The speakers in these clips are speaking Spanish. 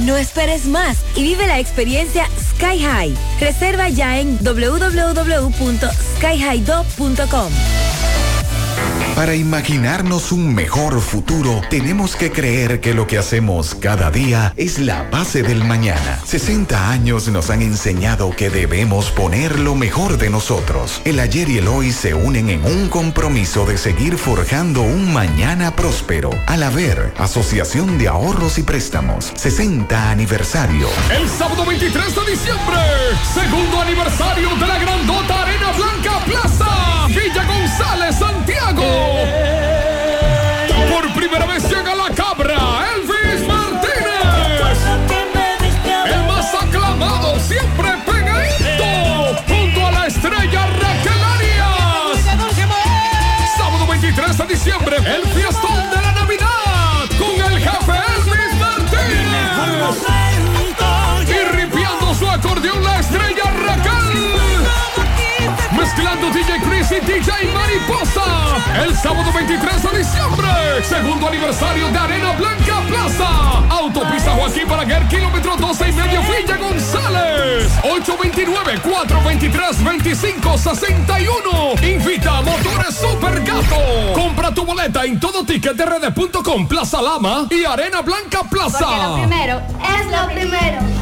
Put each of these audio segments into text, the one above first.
No esperes más y vive la experiencia Sky High. Reserva ya en www.skyhighdo.com. Para imaginarnos un mejor futuro, tenemos que creer que lo que hacemos cada día es la base del mañana. 60 años nos han enseñado que debemos poner lo mejor de nosotros. El ayer y el hoy se unen en un compromiso de seguir forjando un mañana próspero. Al haber Asociación de Ahorros y Préstamos, 60 aniversario. El sábado 23 de diciembre, segundo aniversario de la Grandota Arena Blanca Plaza, González, Santiago. Por primera vez llega la cabra, Elvis Martínez. El más aclamado, siempre pegadito, junto a la estrella Raquel Arias. Sábado 23 de diciembre, el fiestón y DJ Mariposa. El sábado 23 de diciembre. Segundo aniversario de Arena Blanca Plaza. Autopista Joaquín Balaguer, kilómetro 12 y medio, Villa González. 829-423-2561. Invita a Motores Super Gato. Compra tu boleta en todo ticket de red.com, Plaza Lama y Arena Blanca Plaza. Porque lo primero es lo primero.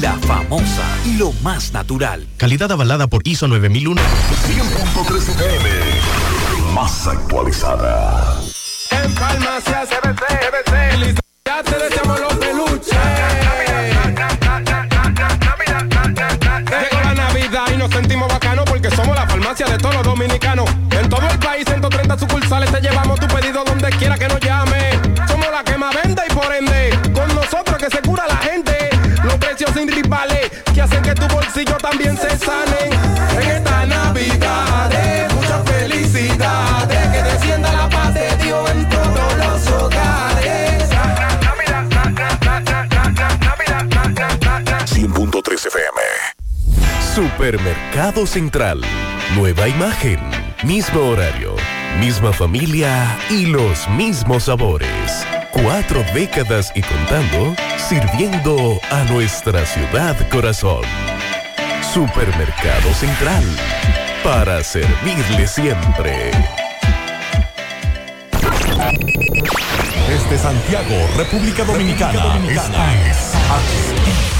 La famosa, lo más natural. Calidad avalada por ISO 9001. 100.3 FM. Más actualizada. En Farmacia CBC, ya te deseamos los peluches. Llegó la Navidad y nos sentimos bacanos porque somos la farmacia de todos los dominicanos. En todo el país, 130 sucursales, te llevamos tu pedido donde quiera que nos llame. También se sane. En esta Navidad, muchas felicidades, que descienda la paz de Dios en todos los hogares. 100.3 FM. Supermercado Central. Nueva imagen, mismo horario, misma familia y los mismos sabores. Cuatro décadas y contando, sirviendo a nuestra ciudad corazón. Supermercado Central. Para servirle siempre. Desde Santiago, República Dominicana. Esta es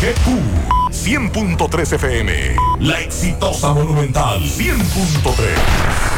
HIGQ 100.3 FM. La exitosa Monumental 100.3.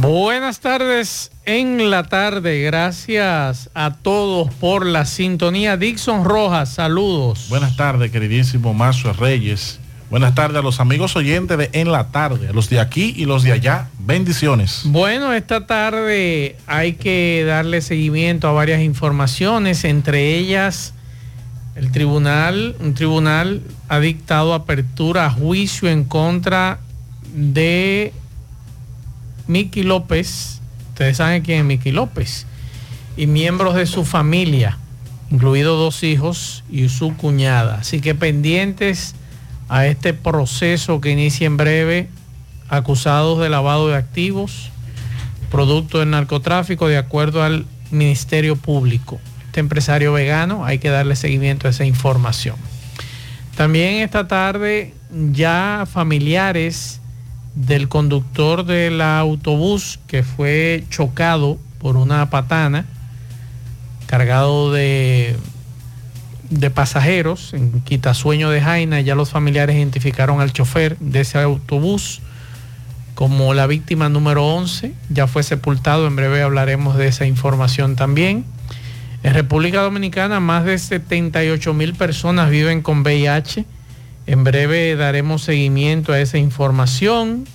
Buenas tardes en la tarde. Gracias a todos por la sintonía. Dixon Rojas, saludos. Buenas tardes, queridísimo Marcio Reyes. Buenas tardes a los amigos oyentes de En la Tarde, a los de aquí y los de allá. Bendiciones. Bueno, esta tarde hay que darle seguimiento a varias informaciones, entre ellas el tribunal, un tribunal ha dictado apertura a juicio en contra de Miki López, ustedes saben quién es Miki López, y miembros de su familia, incluidos dos hijos y su cuñada. Así que pendientes a este proceso que inicia en breve, acusados de lavado de activos, producto del narcotráfico, de acuerdo al Ministerio Público. Este empresario vegano, hay que darle seguimiento a esa información. También esta tarde ya familiares del conductor del autobús que fue chocado por una patana cargado de, de pasajeros en Quitasueño de Jaina. Ya los familiares identificaron al chofer de ese autobús como la víctima número 11. Ya fue sepultado. En breve hablaremos de esa información también. En República Dominicana más de 78 mil personas viven con VIH. En breve daremos seguimiento a esa información,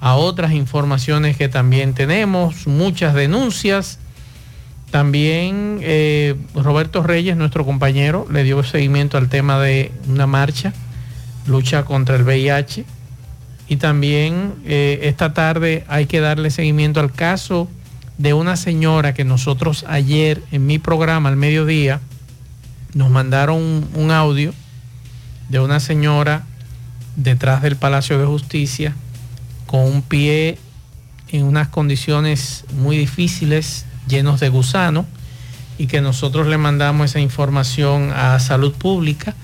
a otras informaciones que también tenemos, muchas denuncias. También eh, Roberto Reyes, nuestro compañero, le dio seguimiento al tema de una marcha, lucha contra el VIH. Y también eh, esta tarde hay que darle seguimiento al caso de una señora que nosotros ayer en mi programa al mediodía nos mandaron un, un audio de una señora detrás del Palacio de Justicia con un pie en unas condiciones muy difíciles, llenos de gusano, y que nosotros le mandamos esa información a Salud Pública.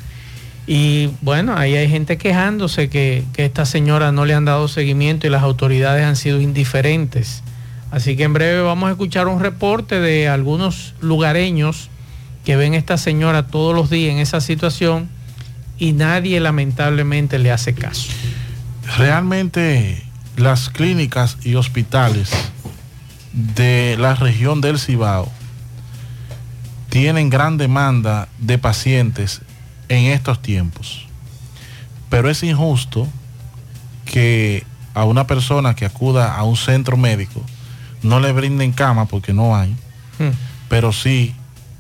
Y bueno, ahí hay gente quejándose que, que esta señora no le han dado seguimiento y las autoridades han sido indiferentes. Así que en breve vamos a escuchar un reporte de algunos lugareños que ven a esta señora todos los días en esa situación y nadie lamentablemente le hace caso. Realmente las clínicas y hospitales de la región del Cibao tienen gran demanda de pacientes en estos tiempos. Pero es injusto que a una persona que acuda a un centro médico no le brinden cama porque no hay, pero sí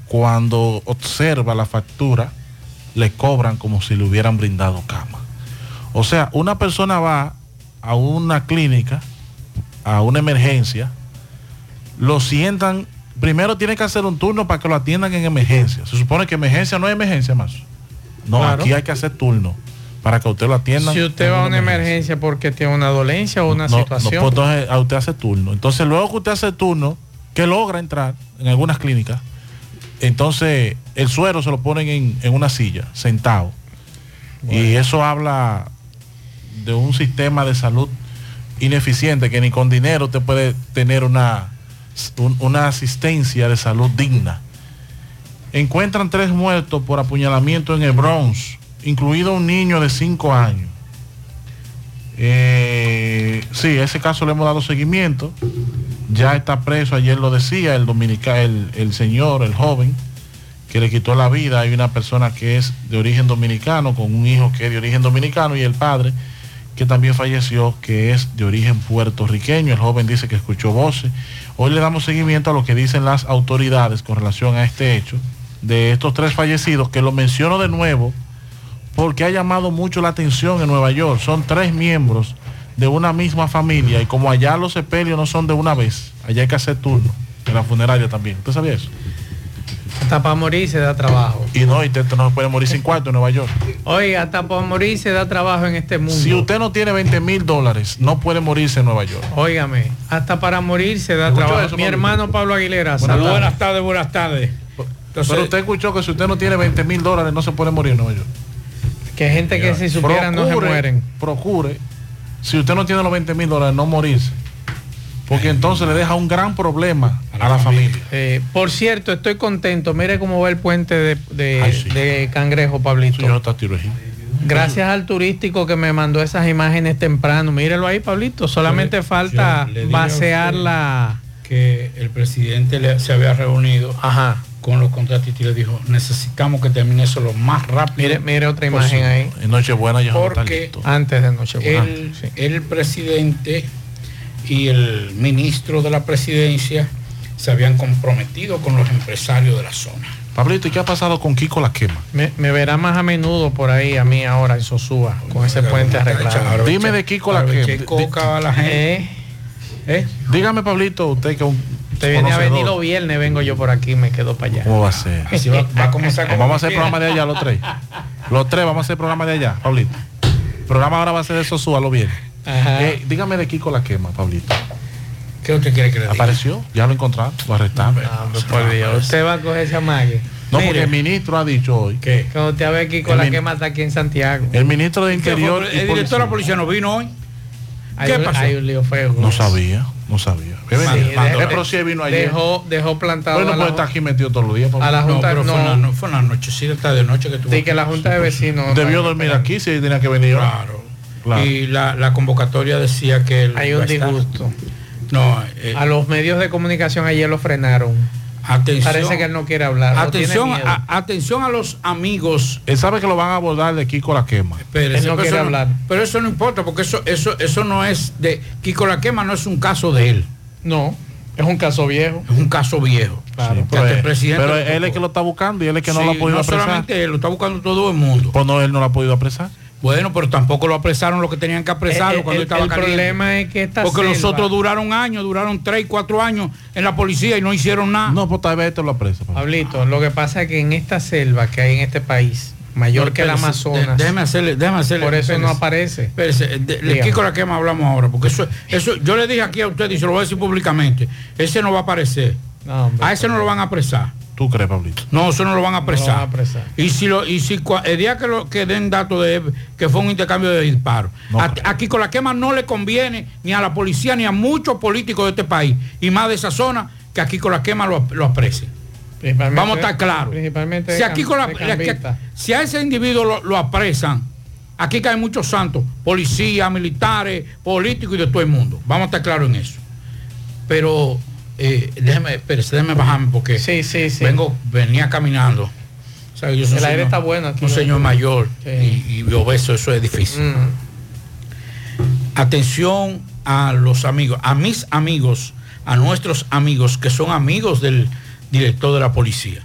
cuando observa la factura le cobran como si le hubieran brindado cama. O sea, una persona va a una clínica, a una emergencia, lo sientan, primero tiene que hacer un turno para que lo atiendan en emergencia. Se supone que emergencia no es emergencia más. No, Claro. aquí hay que hacer turno para que usted lo atiendan. Si usted va a una emergencia porque tiene una dolencia o una No, no, situación. pues entonces a usted hace turno. Entonces luego que usted hace turno, que logra entrar en algunas clínicas, entonces el suero se lo ponen en, en una silla, sentado. Y eso habla de un sistema de salud ineficiente que ni con dinero te puede tener una, un- una asistencia de salud digna. Encuentran tres muertos por apuñalamiento en el Bronx, incluido un niño de 5 años. Eh, sí, ese caso le hemos dado seguimiento. Ya está preso, ayer lo decía, el dominica, el, el señor, el joven, que le quitó la vida. Hay una persona que es de origen dominicano, con un hijo que es de origen dominicano, y el padre, que también falleció, que es de origen puertorriqueño. El joven dice que escuchó voces. Hoy le damos seguimiento a lo que dicen las autoridades con relación a este hecho de estos tres fallecidos, que lo menciono de nuevo porque ha llamado mucho la atención en Nueva York. Son tres miembros de una misma familia y como allá los sepelios no son de una vez, allá hay que hacer turno en la funeraria también. ¿Usted sabía eso? Hasta para morir se da trabajo. Y no, y usted no se puede morir sin cuarto en Nueva York. Oiga, hasta para morir se da trabajo en este mundo. Si usted no tiene 20 mil dólares, no puede morirse en Nueva York. Óigame, hasta para morir se da ¿Escuchó trabajo. eso, Mi hermano Pablo Aguilera. Buenas saludos. tardes. tardes, buenas tardes. Pero usted escuchó que si usted no tiene 20 mil dólares, no se puede morir en Nueva York. Que gente que si supieran no se mueren. Procure, si usted no tiene los 20 mil dólares, no morirse. Porque entonces le deja un gran problema a la familia. Eh, por cierto, estoy contento. Mire cómo va el puente de, de- Ay, sí. de Cangrejo, Pablito. Está. Gracias al turístico que me mandó esas imágenes temprano. Mírelo ahí, Pablito. Solamente Yo falta yo vaciar la... que el presidente le- se había reunido con los contratistas y le dijo, necesitamos que termine eso lo más rápido. Mire, mire otra imagen ahí. En Nochebuena ya no está Porque listo. Antes de Nochebuena. el, el presidente y el ministro de la presidencia se habían comprometido con los empresarios de la zona. Pablito, ¿y qué ha pasado con Kiko la quema? Me, me verá más a menudo por ahí a mí ahora en Sosúa con ese puente arreglado. Dime de Kiko la quema. coca a la gente. Eh, ¿Eh? Dígame, Pablito, usted que un Usted viene a venir los viernes, vengo yo por aquí, me quedo para allá. ¿Cómo va a ser? Así va, va a comenzar como Vamos a hacer quiera. programa de allá los tres. Los tres vamos a hacer programa de allá, Pablito. El programa ahora va a ser de Sosúa, lo bien. Ajá. Eh, dígame de Kiko la quema, Pablito. ¿Qué usted quiere que le diga? ¿Apareció? ¿Ya lo encontraron? ¿Lo arrestaron? Ah, pues, por Dios. Usted va a coger esa mague. No, Mire, porque el ministro ha dicho hoy. ¿Qué? Cuando usted ve aquí con El la quema está aquí en Santiago. El ministro de Interior y el director de la policía no vino hoy. ¿Qué pasó? hay un lío feo. No sabía, no sabía. Sí, de- Eh, vino ayer. Dejó, dejó plantado Bueno, a, pues la, está aquí metido todos los días. Pablito. a la No, Junta. pero No, fue, una, no, fue una nochecita de noche que tuvo. sí, que la Junta de Vecinos. Debió dormir aquí si tenía que venir. Claro. Claro. Y la, la convocatoria decía que Hay un estar. disgusto. No, eh, A los medios de comunicación ayer lo frenaron. Atención. Parece que él no quiere hablar. Atención a, atención a los amigos. Él sabe que lo van a abordar de Kiko la quema. Espérese, Él no pero quiere eso hablar. Pero eso no importa, porque eso, eso, eso no es de. Kiko la quema no es un caso de él. No, es un caso viejo. Es un caso viejo. Claro. Sí, pero presidente pero él es que lo está buscando y él es que no lo ha podido no apresar. solamente él, lo está buscando todo el mundo. Pues no, él no lo ha podido apresar. Bueno, pero tampoco lo apresaron lo que tenían que apresarlo Eh, cuando el- estaba el caliente. problema es que esta Porque los selva- otros duraron años, duraron tres, cuatro años en la policía y no hicieron nada. No, pues tal vez este lo apresa. Pablito, lo que pasa es que en esta selva que hay en este país, mayor No, que el Amazonas, de- déjeme hacerle, déjeme hacerle. por eso no aparece. Espérese, de, Dígame. Kiko la quema hablamos ahora, porque eso, eso, yo le dije aquí a usted y se lo voy a decir públicamente, ese no va a aparecer. No, hombre. A ese no lo van a apresar. ¿Tú crees, Pablito? No, eso no lo van a No lo apresar. van a apresar. Y si lo, y si el día que, lo, que den datos de que fue un intercambio de disparos, No a, creo. a Kiko la quema no le conviene ni a la policía ni a muchos políticos de este país y más de esa zona que a Kiko la quema lo, lo Vamos a estar claros. Principalmente Si de a, Kiko la- que- si a ese individuo lo, lo apresan, aquí caen muchos santos, policías, militares, políticos y de todo el mundo. Vamos a estar claros en eso. Pero eh, déjeme, espérese, déjeme bajarme porque Sí, sí, sí. vengo, venía caminando. O sea, yo soy un El aire señor- está bueno aquí, Un ¿no? señor mayor y, y obeso, eso es difícil. Mm. Atención a los amigos, a mis amigos, a nuestros amigos que son amigos del director de la policía.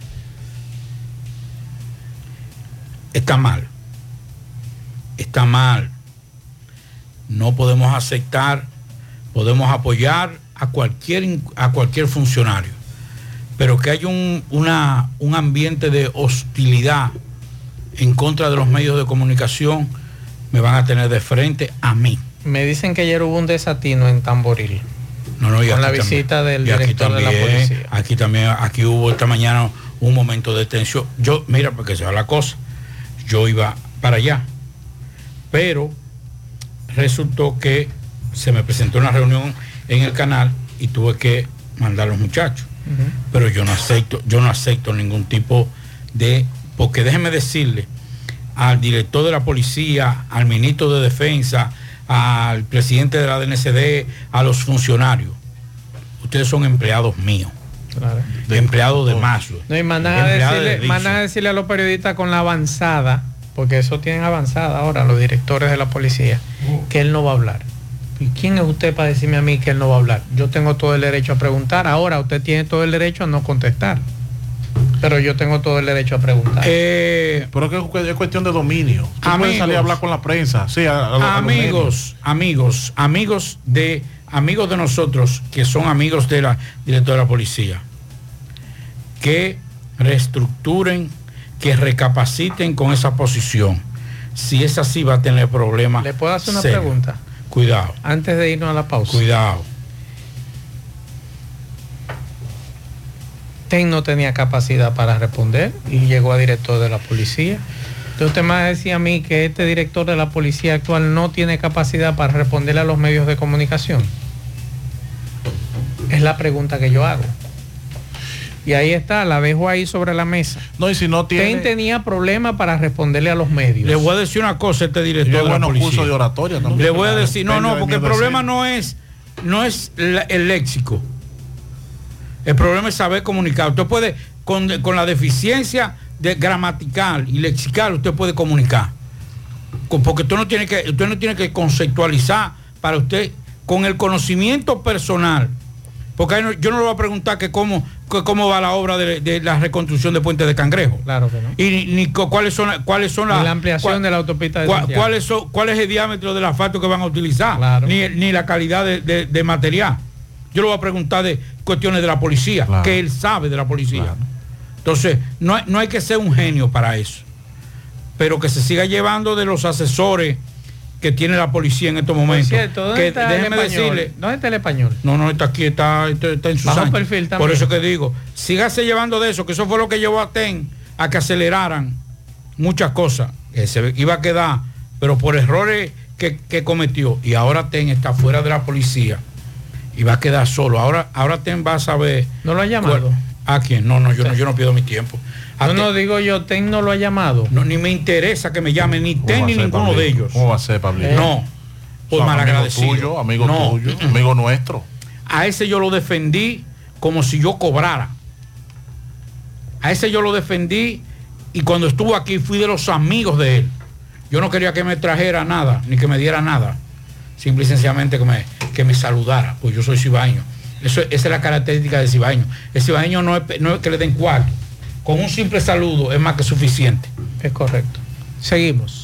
Está mal. Está mal. No podemos aceptar, podemos apoyar a cualquier, a cualquier funcionario, pero que haya un, una- un ambiente de hostilidad en contra de los medios de comunicación, me van a tener de frente a mí. Me dicen que ayer hubo un desatino en Tamboril. No, no, y Con la visita también. del Y aquí director de la también, policía. Aquí también, aquí hubo esta mañana un momento de tensión. Yo, mira, porque se va la cosa, yo iba para allá, pero resultó que se me presentó una reunión en el canal y tuve que mandar a los muchachos. Pero yo no acepto, yo no acepto ningún tipo de, porque déjeme decirle al director de la policía, al ministro de defensa, al presidente de la DNCD, a los funcionarios. Ustedes son empleados míos, Claro. empleados de Maslow. No, y mandan a, de decirle, mandan a decirle a los periodistas con la avanzada, porque eso tienen avanzada ahora los directores de la policía, que él no va a hablar. ¿Y quién es usted para decirme a mí que él no va a hablar? Yo tengo todo el derecho a preguntar, ahora usted tiene todo el derecho a no contestar. Pero yo tengo todo el derecho a preguntar. Eh, Pero que es cu- es cuestión de dominio. Tú Amigos. salir a hablar con la prensa. Sí, a- a- a los medios. amigos, amigos, amigos de amigos de nosotros que son amigos de la directora de la policía, que reestructuren, que recapaciten con esa posición. Si es así va a tener problemas. ¿Le puedo hacer una serios. pregunta? Cuidado, Antes de irnos a la pausa. cuidado. TEN no tenía capacidad para responder y llegó a director de la policía. Entonces usted me va a mí que este director de la policía actual no tiene capacidad para responderle a los medios de comunicación. Es la pregunta que yo hago. Y ahí está, la dejo ahí sobre la mesa. No, y si no tiene. TEN tenía problemas para responderle a los medios. Le voy a decir una cosa a este director Yo de buenos cursos de oratoria también. Le voy a decir, no, no, porque el problema no es, no es la- el léxico. El problema es saber comunicar. Usted puede, con, con la deficiencia de gramatical y lexical, usted puede comunicar. Porque usted no tiene que, usted no tiene que conceptualizar para usted con el conocimiento personal. Porque no- yo no le voy a preguntar que cómo, que cómo va la obra de, de la reconstrucción de Puente de Cangrejo. Claro que no. Y ni, ni cu- cuáles son la- cuáles son las la ampliación cuál- de la autopista de cuál, Santiago. cuáles son- cuál es el diámetro del asfalto que van a utilizar, Claro. ni, ni la calidad de, de- de material. Yo le voy a preguntar de cuestiones de la policía, Claro. que él sabe de la policía. Claro. Entonces, no, no hay que ser un genio para eso, pero que se siga llevando de los asesores que tiene la policía en estos momentos. cierto, ¿dónde que está el español? decirle, ¿Dónde está el español? no, no, está aquí, está, está, está en su perfil también. Por eso que digo, sígase llevando de eso, que eso fue lo que llevó a TEN a que aceleraran muchas cosas. Que se iba a quedar, pero por errores que, que cometió. Y ahora TEN está fuera de la policía y va a quedar solo. Ahora, ahora TEN va a saber. ¿No lo ha llamado? cuál- ¿A quién? No, no, yo no, yo no pido mi tiempo. A No, no digo yo, TEN no lo ha llamado. no, ni me interesa que me llamen ni ¿Cómo TEN ni ninguno Pablito? de ellos. ¿Cómo va a ser, Pablito? No, por Son malagradecido. Amigo tuyo, amigo No. tuyo, amigo nuestro. a ese yo lo defendí como si yo cobrara. A ese yo lo defendí y cuando estuvo aquí fui de los amigos de él. Yo no quería que me trajera nada, ni que me diera nada. Simple y sencillamente que me, que me saludara, pues yo soy cibaño. Eso, esa es la característica del cibaño. El cibaño no es, no es que le den cuarto. Con un simple saludo es más que suficiente. Es correcto. Seguimos.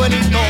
Abuelito.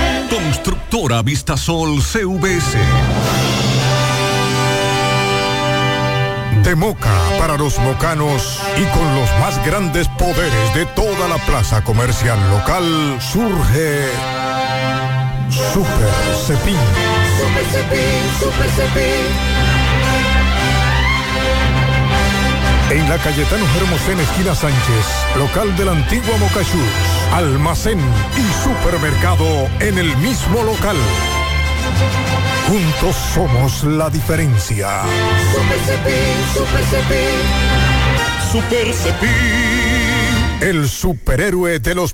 Constructora Vistasol CVS. De Moca para los mocanos y con los más grandes poderes de toda la plaza comercial local surge Super Cepín. Super Cepín, Super Cepín. En la Cayetano Hermosén, esquina Sánchez, local de la antigua Moca Shoes, almacén y supermercado en el mismo local. Juntos somos la diferencia. Super Cepín, Super Cepín. Super Cepín. el superhéroe de los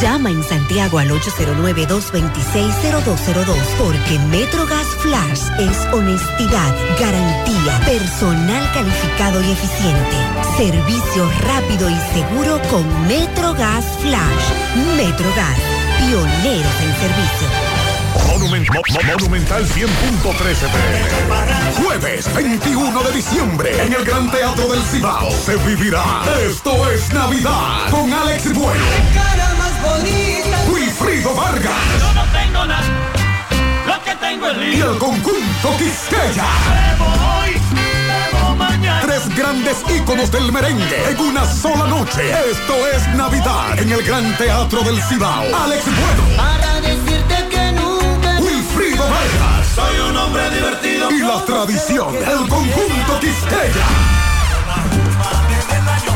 Llama en Santiago al 809-226-0202 porque MetroGas Flash es honestidad, garantía, personal calificado y eficiente, servicio rápido y seguro con MetroGas Flash. MetroGas, pioneros en servicio. Monument- Mo- Mo- Monumental 100.13 Jueves 21 de diciembre en el Gran Teatro del Cibao se vivirá Esto es Navidad con Alex Bueno, Wilfrido Vargas Yo no tengo nada, lo que tengo es y lío. el conjunto Quisqueya. Bebo hoy, bebo mañana. Tres grandes íconos del merengue en una sola noche. Esto es Navidad en el Gran Teatro del Cibao. Alex Bueno, Para decirte que nunca Wilfrido Vargas Soy un hombre divertido. y la tradición, el conjunto Quisqueya.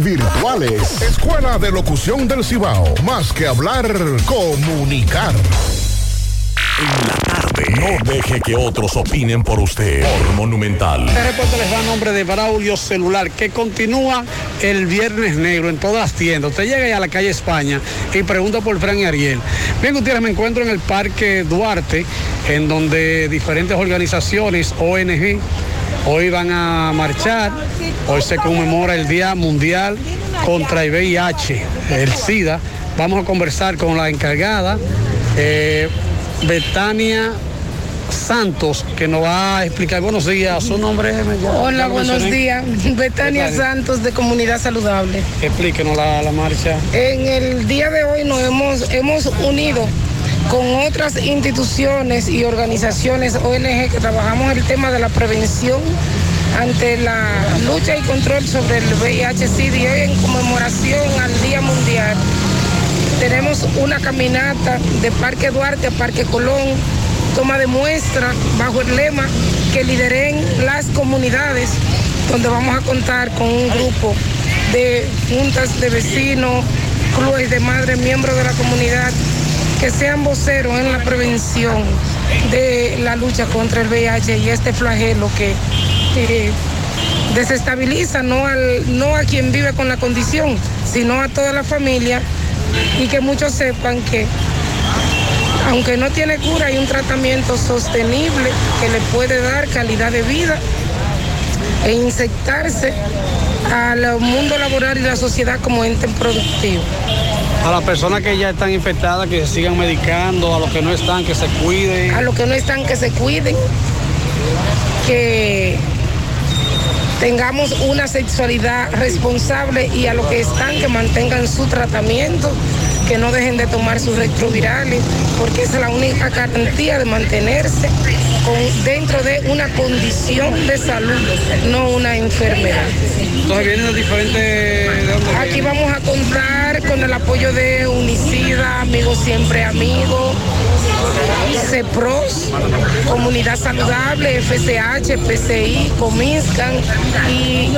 virtuales. Escuela de Locución del Cibao. Más que hablar, comunicar. En la tarde. No deje que otros opinen por usted. Por Monumental. Este reporte les va a nombre de Braulio Celular, que continúa el Viernes Negro en todas las tiendas. Usted llega ya a la calle España y pregunta por Fran y Ariel. Bien, Gutiérrez, me encuentro en el Parque Duarte, en donde diferentes organizaciones, ONG, hoy van a marchar. Hoy se conmemora el Día Mundial contra el VIH, el SIDA. Vamos a conversar con la encargada. eh, Betania Santos, que nos va a explicar. Buenos días, su nombre es. Ya- Hola, ya buenos días. Betania Betania. Santos de Comunidad Saludable. Explíquenos la, la marcha. En el día de hoy nos hemos, hemos unido con otras instituciones y organizaciones ONG que trabajamos el tema de la prevención ante la lucha y control sobre el VIH-Sida hoy en conmemoración al Día Mundial tenemos una caminata de Parque Duarte a Parque Colón, toma de muestra bajo el lema que lideren las comunidades, donde vamos a contar con un grupo de juntas de vecinos, clubes de madres, miembros de la comunidad, que sean voceros en la prevención de la lucha contra el VIH y este flagelo que desestabiliza no, al, no a quien vive con la condición, sino a toda la familia y que muchos sepan que aunque no tiene cura, hay un tratamiento sostenible que le puede dar calidad de vida e insertarse al mundo laboral y la sociedad como ente productivo. A las personas que ya están infectadas, que se sigan medicando, a los que no están, que se cuiden. A los que no están, que se cuiden, que tengamos una sexualidad responsable y a los que están, que mantengan su tratamiento, que no dejen de tomar sus retrovirales, porque es la única garantía de mantenerse con- dentro de una condición de salud, no una enfermedad. Entonces vienen diferentes... ¿de dónde Aquí vamos a contar con el apoyo de Unicida, Amigos Siempre Amigos, CEPROS, Comunidad Saludable, FCH, PCI, Comiscan y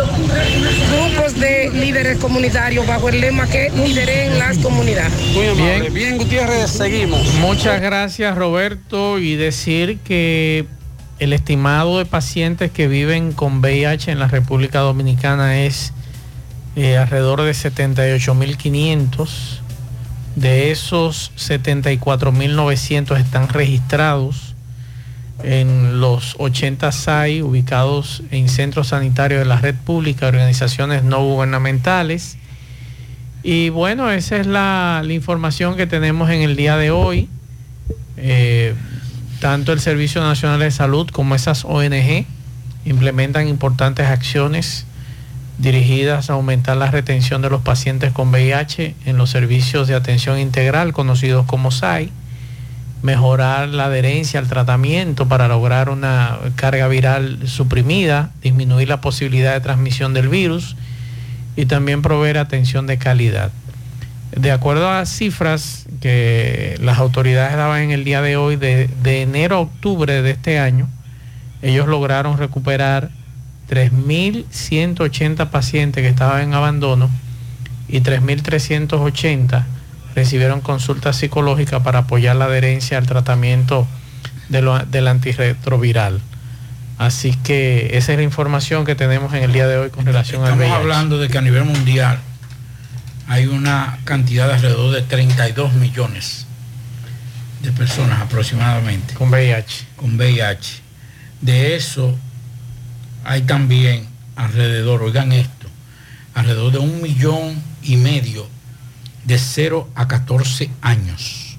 grupos de líderes comunitarios bajo el lema que lideren las comunidades. Muy amable. Bien. Bien, Gutiérrez, seguimos. Muchas gracias Roberto y decir que el estimado de pacientes que viven con VIH en la República Dominicana es eh, alrededor de 78.500. De esos 74.900 están registrados en los 80 SAI ubicados en centros sanitarios de la red pública, organizaciones no gubernamentales. Y bueno, esa es la, información que tenemos en el día de hoy. Eh, tanto el Servicio Nacional de Salud como esas ONG implementan importantes acciones dirigidas a aumentar la retención de los pacientes con VIH en los servicios de atención integral conocidos como SAI, mejorar la adherencia al tratamiento para lograr una carga viral suprimida, disminuir la posibilidad de transmisión del virus y también proveer atención de calidad. De acuerdo a cifras que las autoridades daban en el día de hoy, de, de enero a octubre de este año, ellos lograron recuperar 3.180 pacientes que estaban en abandono y 3.380 recibieron consulta psicológica para apoyar la adherencia al tratamiento de lo- del antirretroviral. Así que esa es la información que tenemos en el día de hoy con relación al Estamos VIH. hablando de que a nivel mundial hay una cantidad de alrededor de 32 millones de personas aproximadamente. Con VIH. Con VIH. De eso hay también alrededor, oigan esto, alrededor de un millón y medio de 0 a 14 años.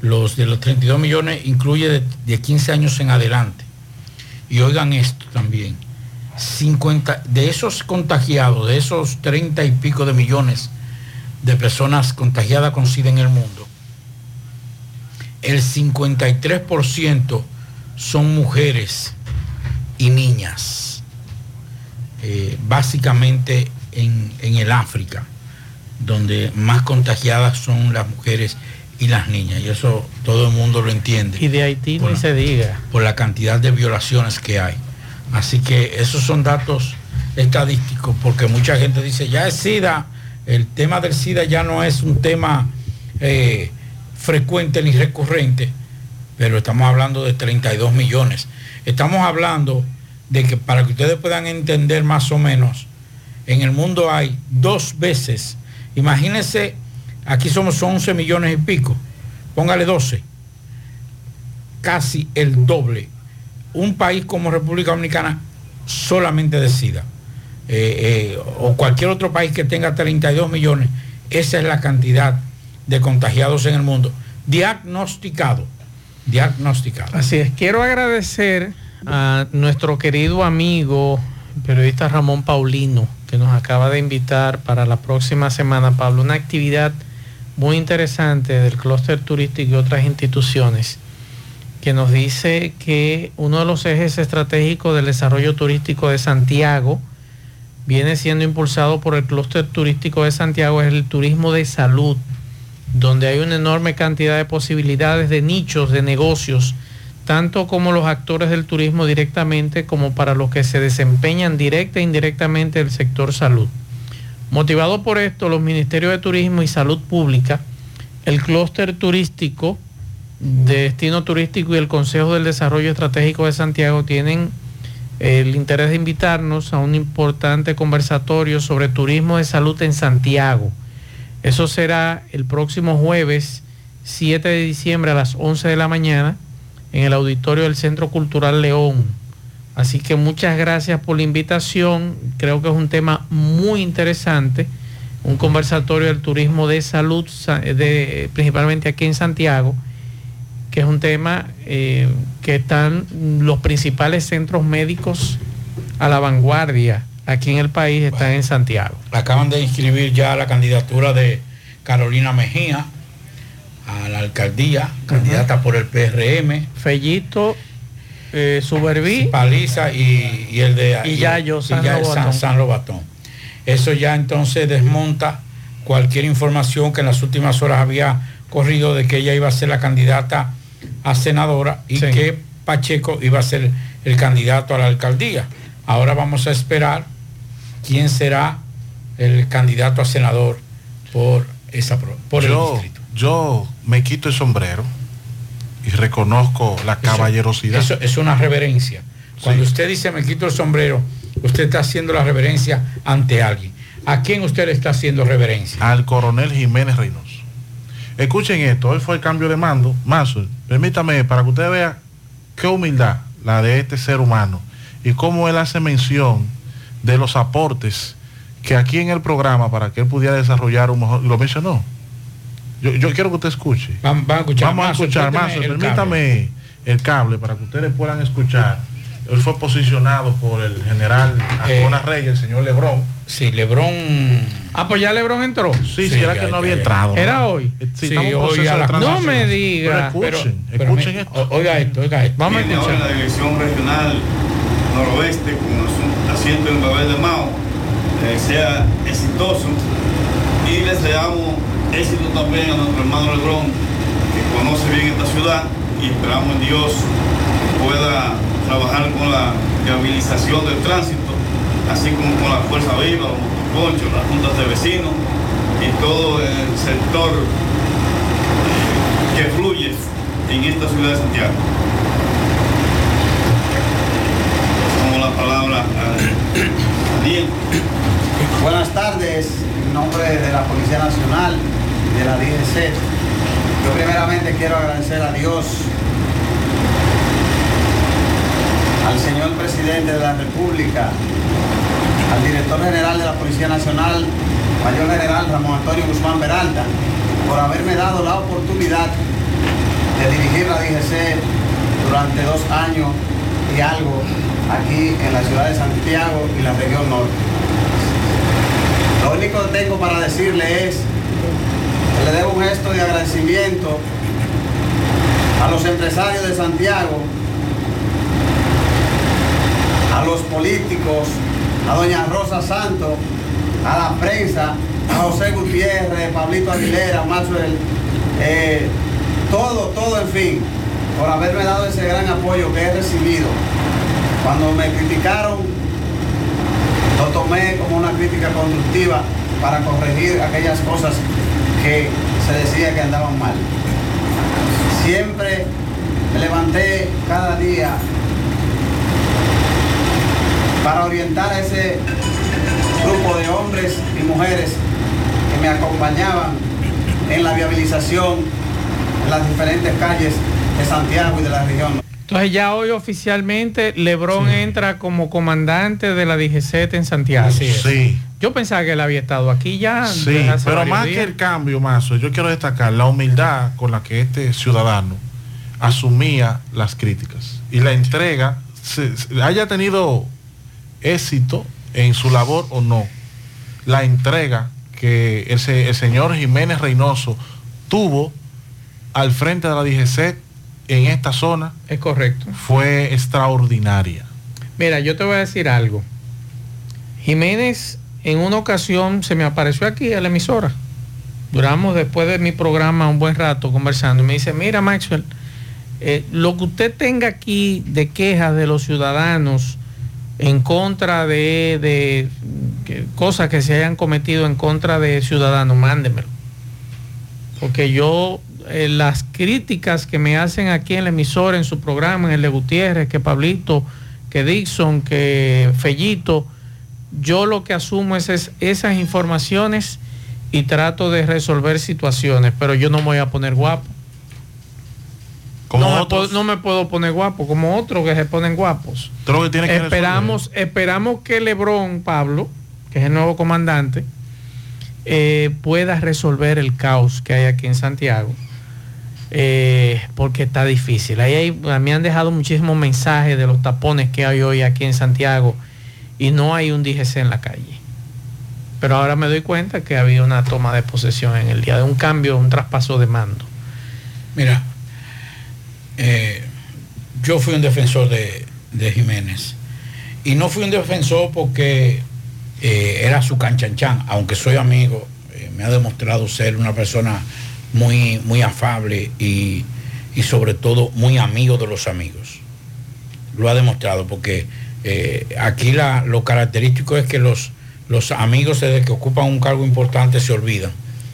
Los de los 32 millones incluye de, de 15 años en adelante. Y oigan esto también. 50, de esos contagiados, de esos 30 y pico de millones de personas contagiadas con SIDA en el mundo, el 53% son mujeres y niñas, eh, básicamente en, en el África, donde más contagiadas son las mujeres y las niñas, y eso todo el mundo lo entiende. Y de Haití la- se diga. por la cantidad de violaciones que hay. Así que esos son datos estadísticos, porque mucha gente dice, ya es SIDA, el tema del SIDA ya no es un tema eh, frecuente ni recurrente, pero estamos hablando de 32 millones. Estamos hablando de que para que ustedes puedan entender más o menos, en el mundo hay dos veces, imagínense, aquí somos 11 millones y pico, póngale 12, casi el doble. Un país como República Dominicana solamente de SIDA. Eh, eh, o cualquier otro país que tenga 32 millones, esa es la cantidad de contagiados en el mundo. Diagnosticado. Diagnosticado. Así es, quiero agradecer a nuestro querido amigo, periodista Ramón Paulino, que nos acaba de invitar para la próxima semana, Pablo, una actividad muy interesante del clúster turístico y otras instituciones, que nos dice que uno de los ejes estratégicos del desarrollo turístico de Santiago viene siendo impulsado por el clúster turístico de Santiago, es el turismo de salud donde hay una enorme cantidad de posibilidades de nichos, de negocios, tanto como los actores del turismo directamente como para los que se desempeñan directa e indirectamente del sector salud. Motivado por esto, los Ministerios de Turismo y Salud Pública, el clúster turístico de destino turístico y el Consejo del Desarrollo Estratégico de Santiago tienen el interés de invitarnos a un importante conversatorio sobre turismo de salud en Santiago. Eso será el próximo jueves 7 de diciembre a las 11 de la mañana en el auditorio del Centro Cultural León. Así que muchas gracias por la invitación. Creo que es un tema muy interesante, un conversatorio del turismo de salud, sa- de, principalmente aquí en Santiago, que es un tema eh, que están los principales centros médicos a la vanguardia aquí en el país, están en Santiago. Acaban de inscribir ya la candidatura de Carolina Mejía a la alcaldía, candidata por el PRM. Fellito, eh, Suberví. Paliza y, y el de Y Yayo, San ya- Lobatón. San Lobatón. Eso ya entonces desmonta cualquier información que en las últimas horas había corrido de que ella iba a ser la candidata a senadora y que Pacheco iba a ser el candidato a la alcaldía. Ahora vamos a esperar quién será el candidato a senador por esa por el distrito. yo me quito el sombrero y reconozco la caballerosidad. Eso es una reverencia. Cuando usted dice me quito el sombrero, usted está haciendo la reverencia ante alguien. ¿A quién usted le está haciendo reverencia? al coronel Jiménez Reynoso. Escuchen esto, hoy fue el cambio de mando. Mazo, permítame para que usted vea qué humildad la de este ser humano y cómo él hace mención de los aportes que aquí en el programa para que él pudiera desarrollar un mejor, lo mencionó. Yo, yo quiero que usted escuche. Vamos, a escuchar. Vamos a escuchar más. Permítame el cable para que ustedes puedan escuchar. Él fue posicionado por el general Ascona Reyes, el señor Lebrón. Sí, Lebrón. Ah, pues ya Lebrón entró. Sí, sí, era que no había entrado. Era ¿no? hoy. Sí, Sí, a la-. No me diga. Pero escuchen, Pero- escuchen pero esto. Oiga esto, oiga esto. Vamos a escuchar. la Dirección Regional Noroeste con asiento en Babel de Mao eh, sea exitoso y les deseamos éxito también a nuestro hermano Lebrón que conoce bien esta ciudad y esperamos en Dios pueda trabajar con la viabilización del tránsito así como con la Fuerza Viva, los motoconchos, las juntas de vecinos y todo el sector eh, que fluye en esta ciudad de Santiago. Como la palabra a Diego. Buenas tardes, en nombre de la Policía Nacional, de la DGC. Yo primeramente quiero agradecer a Dios, al señor presidente de la República, al director general de la Policía Nacional, mayor general Ramón Antonio Guzmán Peralta, por haberme dado la oportunidad de dirigir la DGC durante dos años y algo aquí en la ciudad de Santiago y la región norte. Lo único que tengo para decirle es que le debo un gesto de agradecimiento a los empresarios de Santiago, a los políticos, a doña Rosa Santos, a la prensa, a José Gutiérrez, Pablito Aguilera, Maxwell, eh, todo, todo, en fin, por haberme dado ese gran apoyo que he recibido. Cuando me criticaron, lo tomé como una crítica constructiva para corregir aquellas cosas que se decía que andaban mal. Siempre me levanté cada día para orientar a ese grupo de hombres y mujeres que me acompañaban en la viabilización en las diferentes calles de Santiago y de la región. Entonces ya hoy oficialmente Lebrón entra como comandante de la DGC en Santiago. Sí. Yo pensaba que él había estado aquí ya. Sí, pero más días. que el cambio, Mazo, yo quiero destacar la humildad con la que este ciudadano asumía las críticas y la entrega, se- se- haya tenido éxito en su labor o no, la entrega que el, se- el señor Jiménez Reynoso tuvo al frente de la DGC en esta zona es correcto fue extraordinaria. Mira, yo te voy a decir algo. Jiménez en una ocasión se me apareció aquí a la emisora. Duramos después de mi programa un buen rato conversando y me dice, mira Maxwell, eh, lo que usted tenga aquí de quejas de los ciudadanos en contra de, de que- cosas que se hayan cometido en contra de ciudadanos, mándemelo. Porque yo, eh, las críticas que me hacen aquí en la emisora, en su programa, en el de Gutiérrez, que Pablito, que Dixon, que Fellito. Yo lo que asumo es, es esas informaciones y trato de resolver situaciones, pero yo no me voy a poner guapo. Como no, me puedo, no me puedo poner guapo, como otros que se ponen guapos. Que esperamos, esperamos que Lebrón, Pablo, que es el nuevo comandante, eh, pueda resolver el caos que hay aquí en Santiago. Eh, porque está difícil. Ahí me han dejado muchísimos mensajes de los tapones que hay hoy aquí en Santiago y no hay un DGC en la calle. Pero ahora me doy cuenta que había una toma de posesión en el día de un cambio, un traspaso de mando. Mira, eh, yo fui un defensor de, Jiménez. Y no fui un defensor porque eh, era su canchanchan, aunque soy amigo, me ha demostrado ser una persona muy, muy afable y, y sobre todo muy amigo de los amigos. Lo ha demostrado porque eh, aquí la- lo característico es que los, los amigos desde que ocupan un cargo importante se olvidan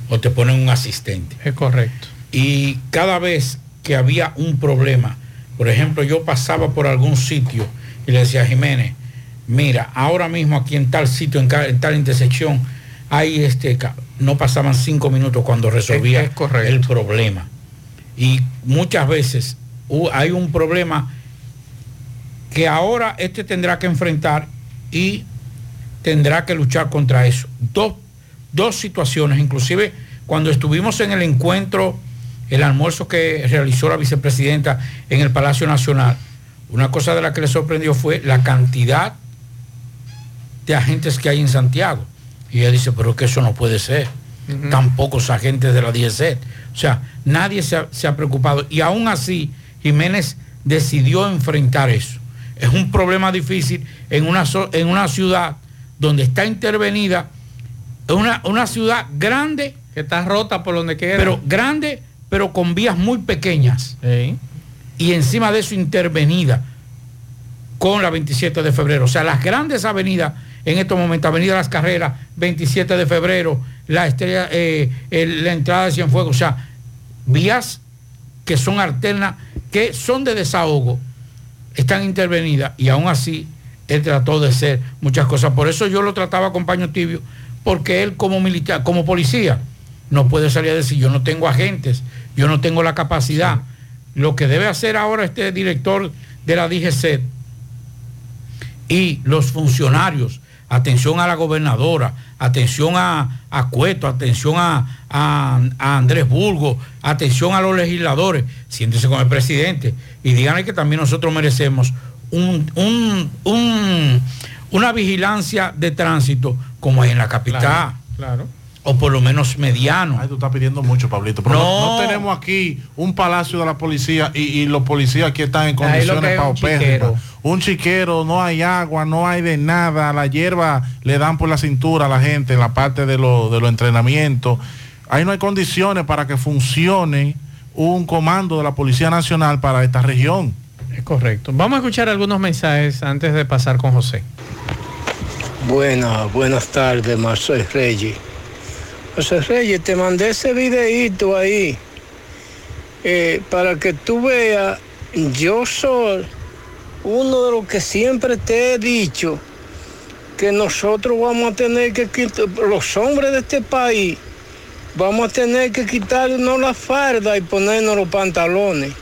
o te ponen un asistente. Es correcto. Y cada vez que había un problema, por ejemplo, yo pasaba por algún sitio y le decía a Jiménez, mira, ahora mismo aquí en tal sitio, en, tal intersección, hay este, ca-". no pasaban cinco minutos cuando resolvía el problema. Y muchas veces hay un problema que ahora este tendrá que enfrentar y tendrá que luchar contra eso. Dos, dos situaciones, inclusive cuando estuvimos en el encuentro, el almuerzo que realizó la vicepresidenta en el Palacio Nacional, una cosa de la que le sorprendió fue la cantidad de agentes que hay en Santiago. Y ella dice, pero es que eso no puede ser. Tan pocos agentes de la DSE. O sea, nadie se ha, se ha preocupado. Y aún así, Jiménez decidió enfrentar eso. Es un problema difícil en una, en una ciudad donde está intervenida, una, una ciudad grande. Que está rota por donde quiera. Pero grande, pero con vías muy pequeñas. Y encima de eso intervenida con la 27 de febrero. O sea, las grandes avenidas en estos momentos, Avenida Las Carreras, 27 de febrero, la estrella, eh, la entrada de Cienfuegos, o sea, vías que son alternas, que son de desahogo, están intervenidas y aún así él trató de hacer muchas cosas. Por eso yo lo trataba con paño tibio, porque él como militar, como policía, no puede salir a decir, yo no tengo agentes, yo no tengo la capacidad. Lo que debe hacer ahora este director de la DGC y los funcionarios, atención a la gobernadora, atención a, a Cueto, atención a, Andrés Burgo, atención a los legisladores, siéntese con el presidente y díganle que también nosotros merecemos un, un- un- una vigilancia de tránsito como hay en la capital. Claro. O por lo menos mediano. Ay, tú estás pidiendo mucho, Pablito. Pero no. No. tenemos aquí un palacio de la policía y, y los policías aquí están en lo condiciones un paupérrimas. chiquero. Un chiquero, no hay agua, no hay de nada. La hierba le dan por la cintura a la gente en la parte de los de los entrenamientos. Ahí no hay condiciones para que funcione un comando de la Policía Nacional para esta región. Es correcto. Vamos a escuchar algunos mensajes antes de pasar con José. Buenas, buenas tardes, Marcel Reyes. Marcel Reyes, te mandé ese videíto ahí eh, para que tú veas, yo soy uno de los que siempre te he dicho que nosotros vamos a tener que quitar, los hombres de este país, vamos a tener que quitarnos la farda y ponernos los pantalones.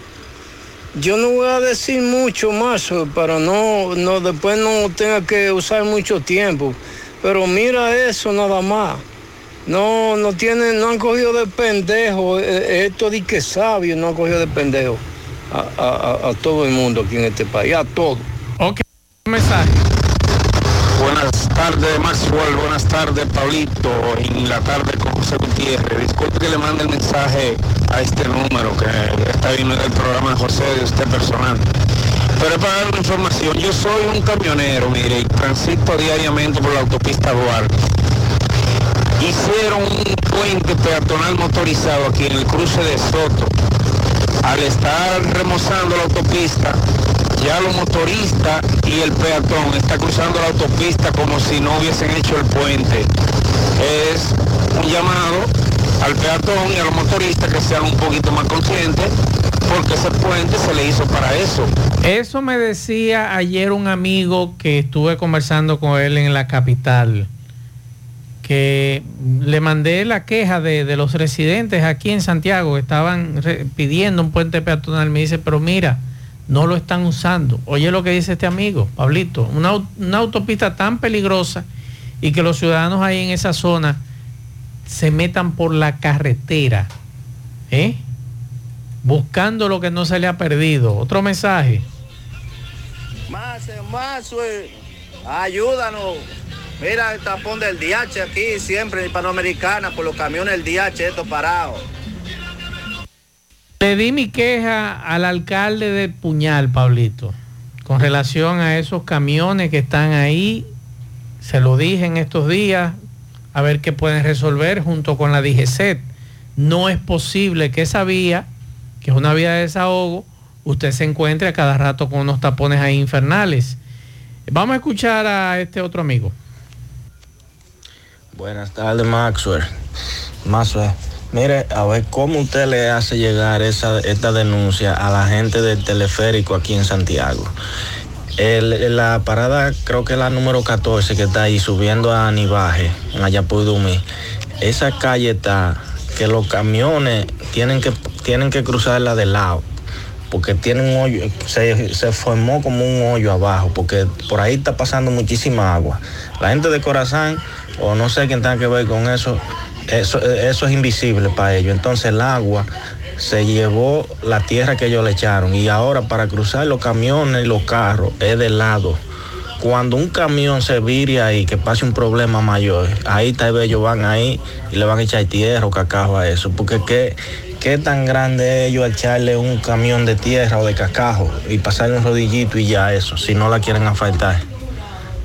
Yo no voy a decir mucho más eh, para no, no después no tenga que usar mucho tiempo. Pero mira eso nada más. No, no tienen, no han cogido de pendejo. eh, Esto de que sabio no han cogido de pendejo a, a- a- a todo el mundo aquí en este país, a todo. Ok, mensaje. Buenas tardes, Maxwell. Buenas tardes, Pablito. En la tarde con José Gutiérrez. Disculpe que le mande el mensaje a este número que está viendo en el programa de José de usted personal. Pero es para dar una información. Yo soy un camionero, mire, y transito diariamente por la autopista Duarte. Hicieron un puente peatonal motorizado aquí en el cruce de Soto. Al estar remozando la autopista, ya los motoristas y el peatón está cruzando la autopista como si no hubiesen hecho el puente. Es un llamado al peatón y a los motoristas que sean un poquito más conscientes, porque ese puente se le hizo para eso. Eso me decía ayer un amigo que estuve conversando con él en la capital, que le mandé la queja de, de los residentes aquí en Santiago, que estaban pidiendo un puente peatonal. Me dice, pero mira, no lo están usando. Oye lo que dice este amigo, Pablito, una, una autopista tan peligrosa y que los ciudadanos ahí en esa zona se metan por la carretera, ¿eh? buscando lo que no se le ha perdido. Otro mensaje. Más, más, güey. ayúdanos. Mira el tapón del DH aquí, siempre en Panamericana, por los camiones del DH, estos parados. Le di mi queja al alcalde de Puñal, Pablito, con relación a esos camiones que están ahí. Se lo dije en estos días, a ver qué pueden resolver junto con la DGCET. No es posible que esa vía, que es una vía de desahogo, usted se encuentre a cada rato con unos tapones ahí infernales. Vamos a escuchar a este otro amigo. Buenas tardes, Maxwell. Maxwell, mire, a ver cómo usted le hace llegar esa, esta denuncia a la gente del teleférico aquí en Santiago. La parada, creo que es la número 14 que está ahí subiendo a Nivaje, en Ayapudumi. Esa calle está que los camiones tienen que, tienen que cruzarla de lado porque tiene un hoyo, se, se formó como un hoyo abajo, porque por ahí está pasando muchísima agua. La gente de Corazán, o no sé quién tenga que ver con eso, eso, eso es invisible para ellos. Entonces el agua se llevó la tierra que ellos le echaron y ahora para cruzar los camiones y los carros es de lado. Cuando un camión se vire ahí, que pase un problema mayor, ahí tal vez ellos van ahí y le van a echar tierra o cacao a eso, porque qué, qué tan grande es ellos echarle un camión de tierra o de cacajo y pasarle un rodillito y ya eso, si no la quieren afectar.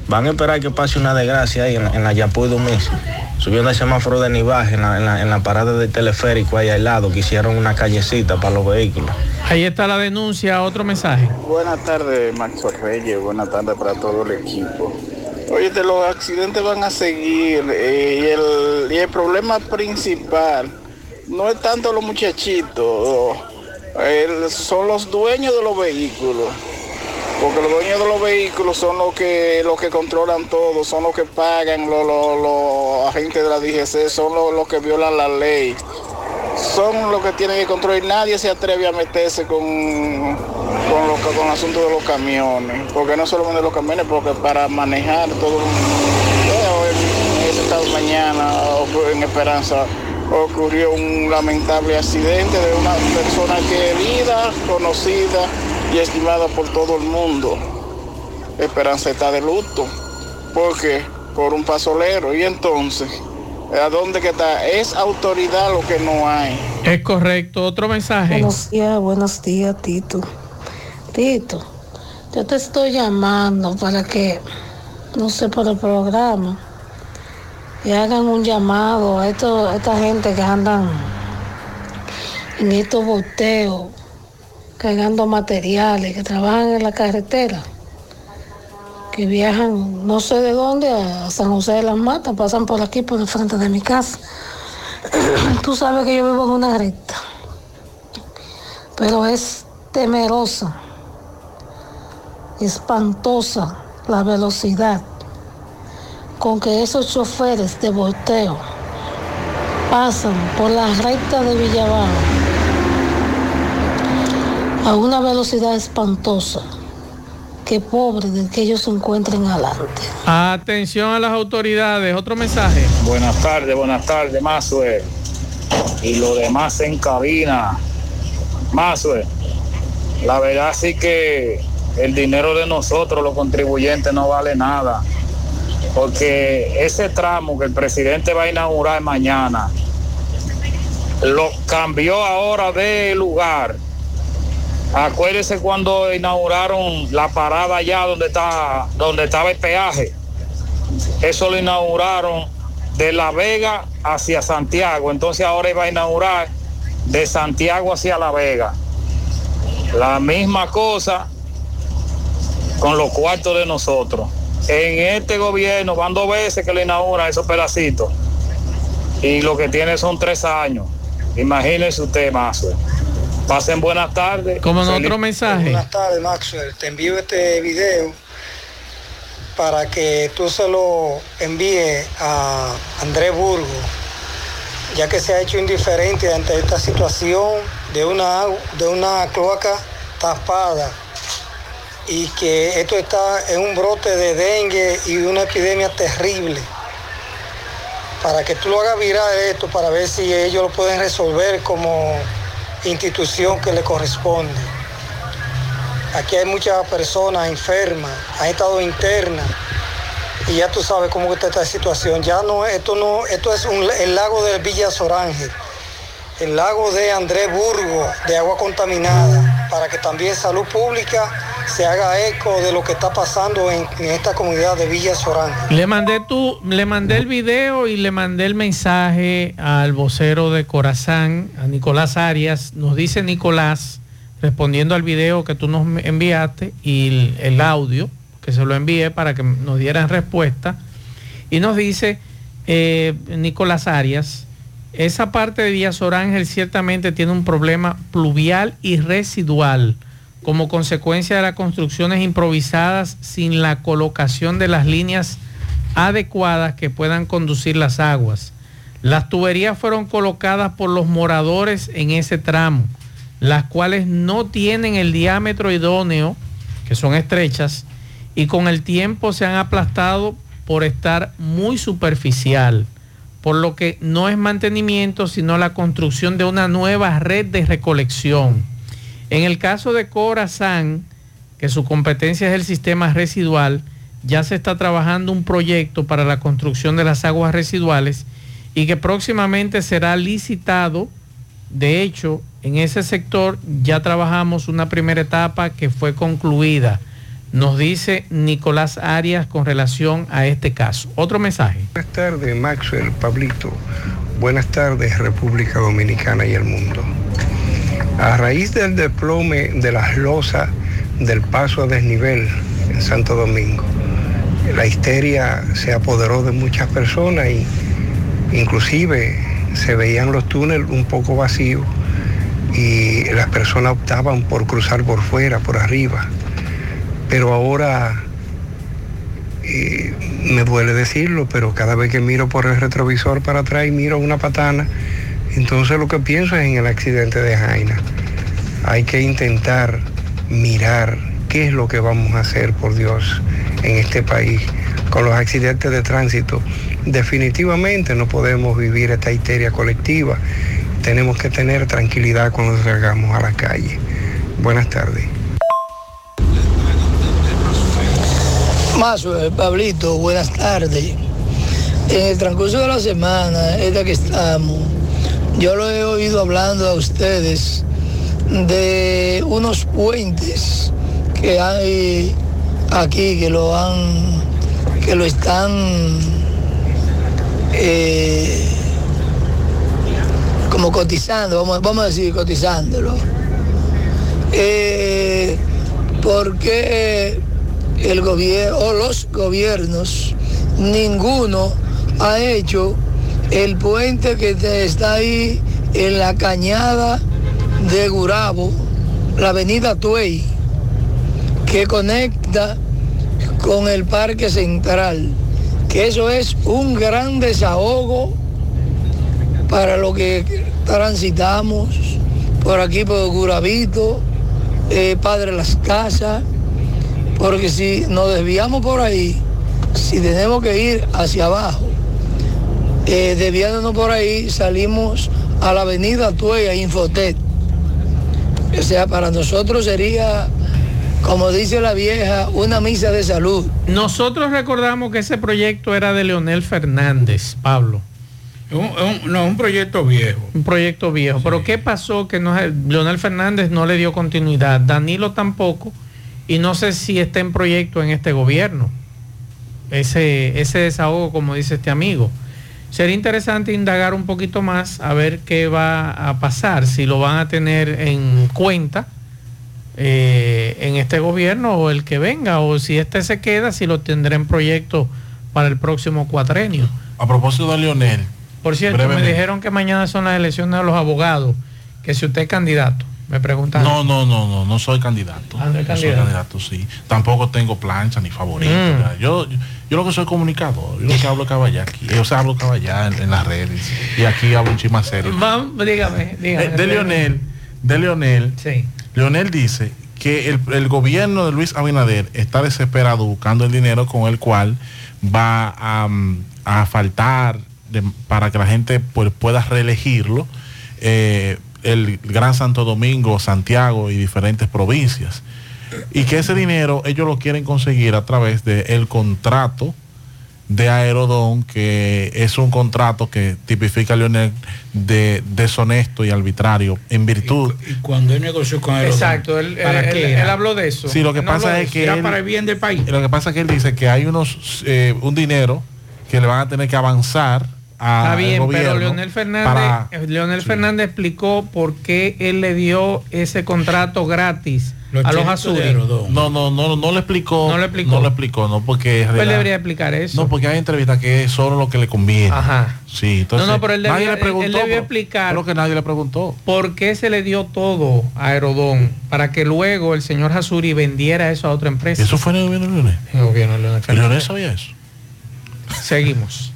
Van a esperar que pase una desgracia ahí en, en la Yapú Dumis, subiendo el semáforo de Nivaje, en la, en la- en la parada del teleférico ahí al lado, que hicieron una callecita para los vehículos. Ahí está la denuncia, otro mensaje. Buenas tardes, Maxo Reyes. Buenas tardes para todo el equipo. Oye, los accidentes van a seguir eh, y, el, y el problema principal no es tanto los muchachitos, el- son los dueños de los vehículos. Porque los dueños de los vehículos son los que los que controlan todo, son los que pagan, los, agentes de la DGC, son los, que violan la ley son los que tienen que controlar. Nadie se atreve a meterse con, con, los- con el asunto de los camiones. Porque no solamente los camiones, porque para manejar todo. En ese estado mañana en Esperanza ocurrió un lamentable accidente de una persona querida, conocida y estimada por todo el mundo. Esperanza está de luto. porque Por un pasolero. Y entonces, ¿a dónde que está? Es autoridad lo que no hay. Es correcto, otro mensaje. Buenos días, buenos días, Tito. Tito, yo te estoy llamando para que, no sé, por el programa, y hagan un llamado a, esto- a esta gente que andan en estos volteos, cargando materiales, que trabajan en la carretera, que viajan no sé de dónde a San José de las Matas, pasan por aquí, por el frente de mi casa. Tú sabes que yo vivo en una recta, pero es temerosa, espantosa la velocidad con que esos choferes de volteo pasan por la recta de Villabajo a una velocidad espantosa. Que pobre de que ellos se encuentren adelante. Atención a las autoridades, otro mensaje. Buenas tardes, buenas tardes, Mazue. Y lo demás en cabina. Mazue, la verdad sí que el dinero de nosotros, los contribuyentes, no vale nada. Porque ese tramo que el presidente va a inaugurar mañana, lo cambió ahora de lugar. Acuérdese cuando inauguraron la parada allá donde está, donde estaba el peaje. Eso lo inauguraron de La Vega hacia Santiago. Entonces ahora iba a inaugurar de Santiago hacia La Vega. La misma cosa con los cuartos de nosotros. En este gobierno van dos veces que lo inauguran esos pedacitos. y lo que tiene son tres años. Imagínese usted, Maxwell. Pasen buenas tardes. Como Feliz- otro mensaje. Buenas tardes, Maxwell. Te envío este video para que tú se lo envíes a Andrés Burgo, ya que se ha hecho indiferente ante esta situación de una, de una cloaca tapada y que esto está en un brote de dengue y una epidemia terrible. Para que tú lo hagas viral esto, para ver si ellos lo pueden resolver como institución que le corresponde. Aquí hay muchas personas enfermas, han estado internas y ya tú sabes cómo está esta situación. Ya no, esto no, esto es el lago de Villa Sorange, el lago de Andrés Burgo, de agua contaminada, para que también salud pública se haga eco de lo que está pasando en, esta comunidad de Villa Sorange. Le mandé tu, le mandé el video y le mandé el mensaje al vocero de Corazán, a Nicolás Arias. Nos dice Nicolás, respondiendo al video que tú nos enviaste y el, el audio que se lo envié para que nos dieran respuesta. Y nos dice eh, Nicolás Arias, esa parte de Villa Sorángel ciertamente tiene un problema pluvial y residual como consecuencia de las construcciones improvisadas sin la colocación de las líneas adecuadas que puedan conducir las aguas. Las tuberías fueron colocadas por los moradores en ese tramo, las cuales no tienen el diámetro idóneo, que son estrechas, y con el tiempo se han aplastado por estar muy superficial, por lo que no es mantenimiento, sino la construcción de una nueva red de recolección. En el caso de Corazán, que su competencia es el sistema residual, ya se está trabajando un proyecto para la construcción de las aguas residuales y que próximamente será licitado. De hecho, en ese sector ya trabajamos una primera etapa que fue concluida. Nos dice Nicolás Arias con relación a este caso. Otro mensaje. Buenas tardes, Maxwell, Pablito. Buenas tardes, República Dominicana y el mundo. A raíz del desplome de las losas del paso a desnivel en Santo Domingo, la histeria se apoderó de muchas personas y inclusive se veían los túneles un poco vacíos y las personas optaban por cruzar por fuera, por arriba. Pero ahora eh, me duele decirlo, pero cada vez que miro por el retrovisor para atrás y miro una patana, entonces lo que pienso es en el accidente de Jaina. Hay que intentar mirar qué es lo que vamos a hacer, por Dios, en este país con los accidentes de tránsito. Definitivamente no podemos vivir esta histeria colectiva. Tenemos que tener tranquilidad cuando salgamos a la calle. Buenas tardes. Mazo, Pablito, buenas tardes. En el transcurso de la semana, esta que estamos, yo lo he oído hablando a ustedes de unos puentes que hay aquí que lo han, que lo están eh, como cotizando, vamos, vamos a decir cotizándolo. Eh, porque el gobierno o los gobiernos, ninguno ha hecho el puente que está ahí en la cañada de Gurabo, la avenida Tuey, que conecta con el Parque Central, que eso es un gran desahogo para lo que transitamos por aquí, por Gurabito, eh, Padre Las Casas, porque si nos desviamos por ahí, si tenemos que ir hacia abajo, eh, desviándonos por ahí, salimos a la avenida Tuella, Infotet. O sea, para nosotros sería, como dice la vieja, una misa de salud. Nosotros recordamos que ese proyecto era de Leonel Fernández, Pablo. no, un proyecto viejo. Un proyecto viejo. Pero ¿qué pasó? Que no, Leonel Fernández no le dio continuidad, Danilo tampoco, y no sé si está en proyecto en este gobierno. Ese, ese desahogo, como dice este amigo. Sería interesante indagar un poquito más a ver qué va a pasar, si lo van a tener en cuenta eh, en este gobierno o el que venga, o si este se queda, si lo tendrá en proyecto para el próximo cuatrenio. A propósito de Leonel, Por cierto, brevemente. me dijeron que mañana son las elecciones de los abogados, que si usted es candidato, me preguntan. No, no, no, no, no soy candidato. Ah, no es No soy candidato. candidato, sí. Tampoco tengo plancha ni favorito. Mm. Yo, yo, yo lo que soy comunicador, yo lo que hablo caballá aquí, yo sea, hablo caballá en, en las redes y aquí hablo un chisme serio. Vamos, dígame, dígame. Eh, de Leonel, de Leonel, Sí. Leonel dice que el, el gobierno de Luis Abinader está desesperado buscando el dinero con el cual va a, mm, a faltar de- para que la gente pues, pueda reelegirlo eh, el Gran Santo Domingo, Santiago y diferentes provincias. Y que ese dinero ellos lo quieren conseguir a través del contrato de Aerodón, que es un contrato que tipifica a Leonel de deshonesto y arbitrario en virtud. Y cuando él negoció con él. Exacto, él, ¿para él- qué él- era? él habló de eso. Sí, lo que no pasa de es que Era él- para el bien del país. Lo que pasa es que él dice que hay unos eh, un dinero que le van a tener que avanzar a Está bien, gobierno pero Leonel Fernández, para- eh, Leonel Fernández explicó por qué él le dio ese contrato gratis a los azules. No, no, no, no le explicó. No le explicó. No le explicó, no, porque realidad- debería explicar eso. No, porque hay entrevistas que es solo lo que le conviene. Ajá. Sí, entonces. no, no, pero él nadie debió, le preguntó. él debió explicar Creo que nadie le preguntó. por qué se le dio todo a Aerodón para que luego el señor Hasuri vendiera eso a otra empresa. Eso fue en el gobierno de Leonel. En el gobierno de Leonel ¿El Fernández. Leonel sabía eso? Seguimos.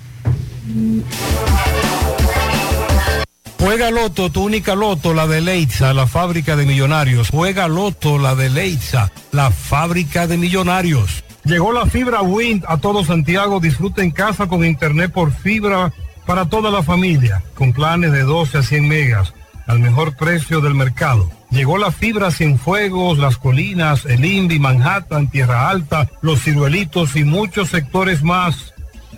Juega Loto, tu única Loto, la de Leitza, la fábrica de millonarios. Juega Loto, la de Leitza, la fábrica de millonarios. Llegó la fibra Wind a todo Santiago. Disfruta en casa con internet por fibra para toda la familia, con planes de 12 a 100 megas, al mejor precio del mercado. Llegó la fibra Cienfuegos, Las Colinas, El Indy, Manhattan, Tierra Alta, Los Ciruelitos y muchos sectores más.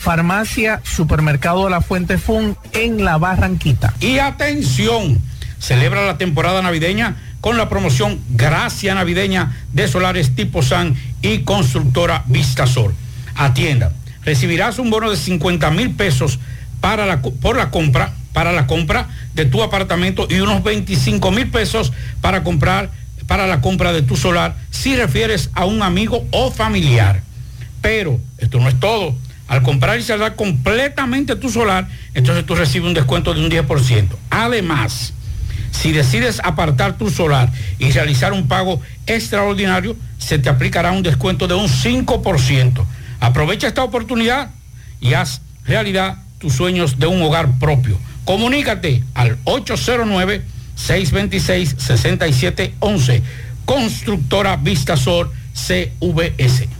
Farmacia Supermercado La Fuente Fun en La Barranquita. Y atención, celebra la temporada navideña con la promoción Gracia Navideña de Solares Tipo San y Constructora Vistasol. Atienda, recibirás un bono de 50 mil pesos para la, por la compra, para la compra de tu apartamento y unos 25 mil pesos para comprar para la compra de tu solar si refieres a un amigo o familiar. Pero esto no es todo. Al comprar y saldar completamente tu solar, entonces tú recibes un descuento de un 10%. Además, si decides apartar tu solar y realizar un pago extraordinario, se te aplicará un descuento de un 5%. Aprovecha esta oportunidad y haz realidad tus sueños de un hogar propio. Comunícate al 809-626-6711. Constructora Vistasol CVS.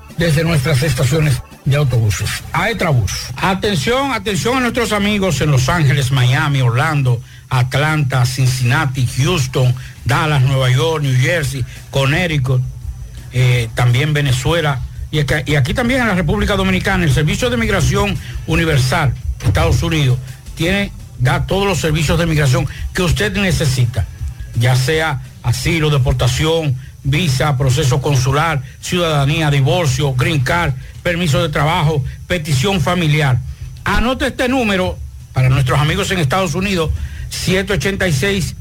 desde nuestras estaciones de autobuses. Aetrabús. Atención, atención a nuestros amigos en Los Ángeles, Miami, Orlando, Atlanta, Cincinnati, Houston, Dallas, Nueva York, New Jersey, Connecticut, eh, también Venezuela y aquí, y aquí también en la República Dominicana. El Servicio de Migración Universal, Estados Unidos, tiene, da todos los servicios de migración que usted necesita, ya sea asilo, deportación, visa, proceso consular, ciudadanía, divorcio, green card, permiso de trabajo, petición familiar. Anote este número para nuestros amigos en Estados Unidos, 786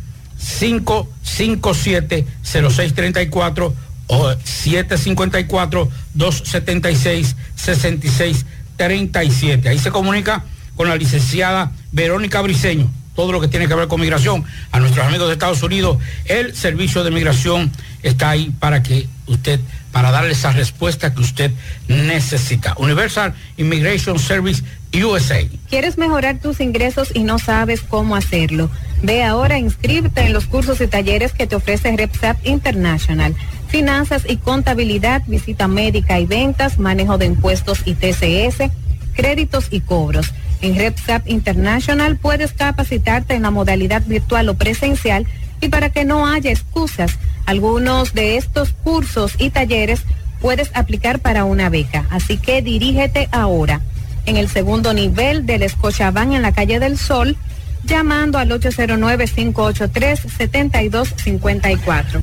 557 0634 o 754-276-6637. Ahí se comunica con la licenciada Verónica Briceño, todo lo que tiene que ver con migración, a nuestros amigos de Estados Unidos. El servicio de migración está ahí para que usted, para darle esa respuesta que usted necesita. Universal Immigration Service USA. ¿Quieres mejorar tus ingresos y no sabes cómo hacerlo? Ve ahora, inscríbete en los cursos y talleres que te ofrece RepSap International. Finanzas y contabilidad, visita médica y ventas, manejo de impuestos y TCS, créditos y cobros. En RepSap International puedes capacitarte en la modalidad virtual o presencial y para que no haya excusas, algunos de estos cursos y talleres puedes aplicar para una beca. Así que dirígete ahora en el segundo nivel del Escochabán en la calle del Sol, llamando al 809-583-7254.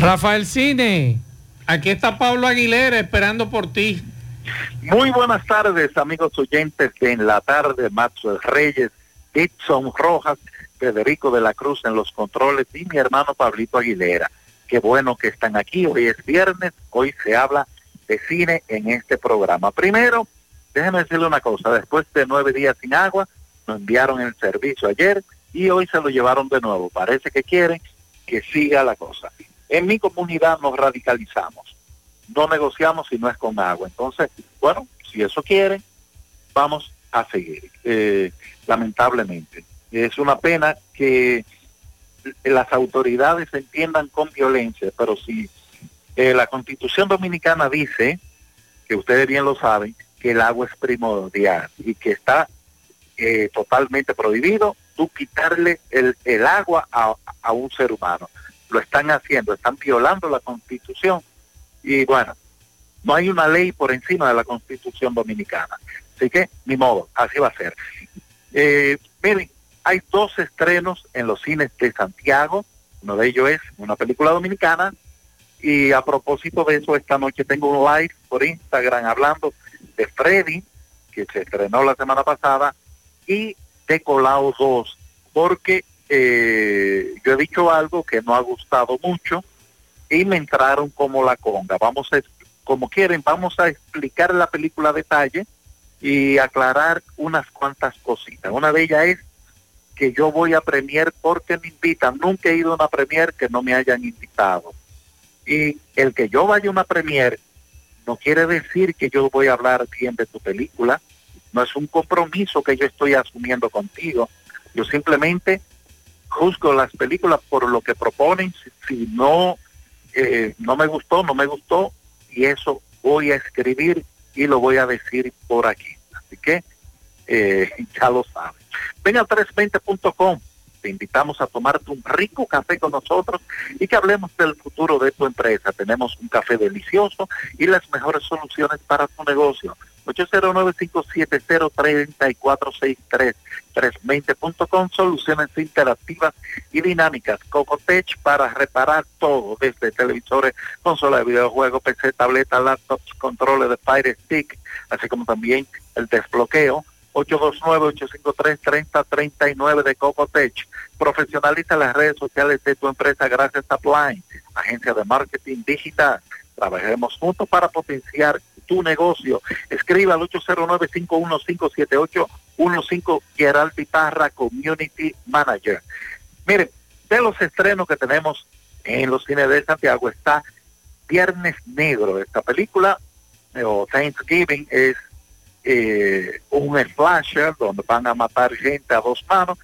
Rafael Cine, aquí está Pablo Aguilera esperando por ti. Muy buenas tardes, amigos oyentes de En la Tarde, Maxwell Reyes, Edson Rojas, Federico de la Cruz en los controles y mi hermano Pablito Aguilera. Qué bueno que están aquí, hoy es viernes, hoy se habla de cine en este programa. Primero, déjenme decirle una cosa, después de nueve días sin agua, nos enviaron el servicio ayer y hoy se lo llevaron de nuevo. Parece que quieren que siga la cosa. En mi comunidad nos radicalizamos. No negociamos si no es con agua. Entonces, bueno, si eso quieren, vamos a seguir. Eh, lamentablemente. Es una pena que las autoridades entiendan con violencia, pero si eh, la constitución dominicana dice, que ustedes bien lo saben, que el agua es primordial y que está eh, totalmente prohibido tú quitarle el, el agua a un ser humano lo están haciendo, están violando la constitución y bueno, no hay una ley por encima de la constitución dominicana. Así que, ni modo, así va a ser. Eh, miren, hay dos estrenos en los cines de Santiago, uno de ellos es una película dominicana y a propósito de eso, esta noche tengo un live por Instagram hablando de Freddy, que se estrenó la semana pasada, y de Colao 2, porque eh, yo he dicho algo que no ha gustado mucho y me entraron como la conga. Vamos a, como quieren, vamos a explicar la película a detalle y aclarar unas cuantas cositas. Una de ellas es que yo voy a premier porque me invitan. Nunca he ido a una premier que no me hayan invitado. Y el que yo vaya a una premier no quiere decir que yo voy a hablar bien de tu película. No es un compromiso que yo estoy asumiendo contigo. Yo simplemente juzgo las películas por lo que proponen, si, no, eh, no me gustó, no me gustó, y eso voy a escribir y lo voy a decir por aquí. Así que eh, ya lo saben. Ven a 320.com, te invitamos a tomarte un rico café con nosotros y que hablemos del futuro de tu empresa. Tenemos un café delicioso y las mejores soluciones para tu negocio. 809-570-3463, 320.com, soluciones interactivas y dinámicas. Cocotech para reparar todo, desde televisores, consolas de videojuegos, PC, tabletas, laptops, controles de Fire Stick, así como también el desbloqueo. 829-853-3039 de Cocotech. Profesionaliza las redes sociales de tu empresa gracias a Upline, agencia de marketing digital. Trabajemos juntos para potenciar tu negocio. Escriba al 809-515-7815 Gerald Parra, Community Manager. Miren, de los estrenos que tenemos en los cines de Santiago está Viernes Negro. Esta película, o Thanksgiving, es eh, un slasher donde van a matar gente a dos manos.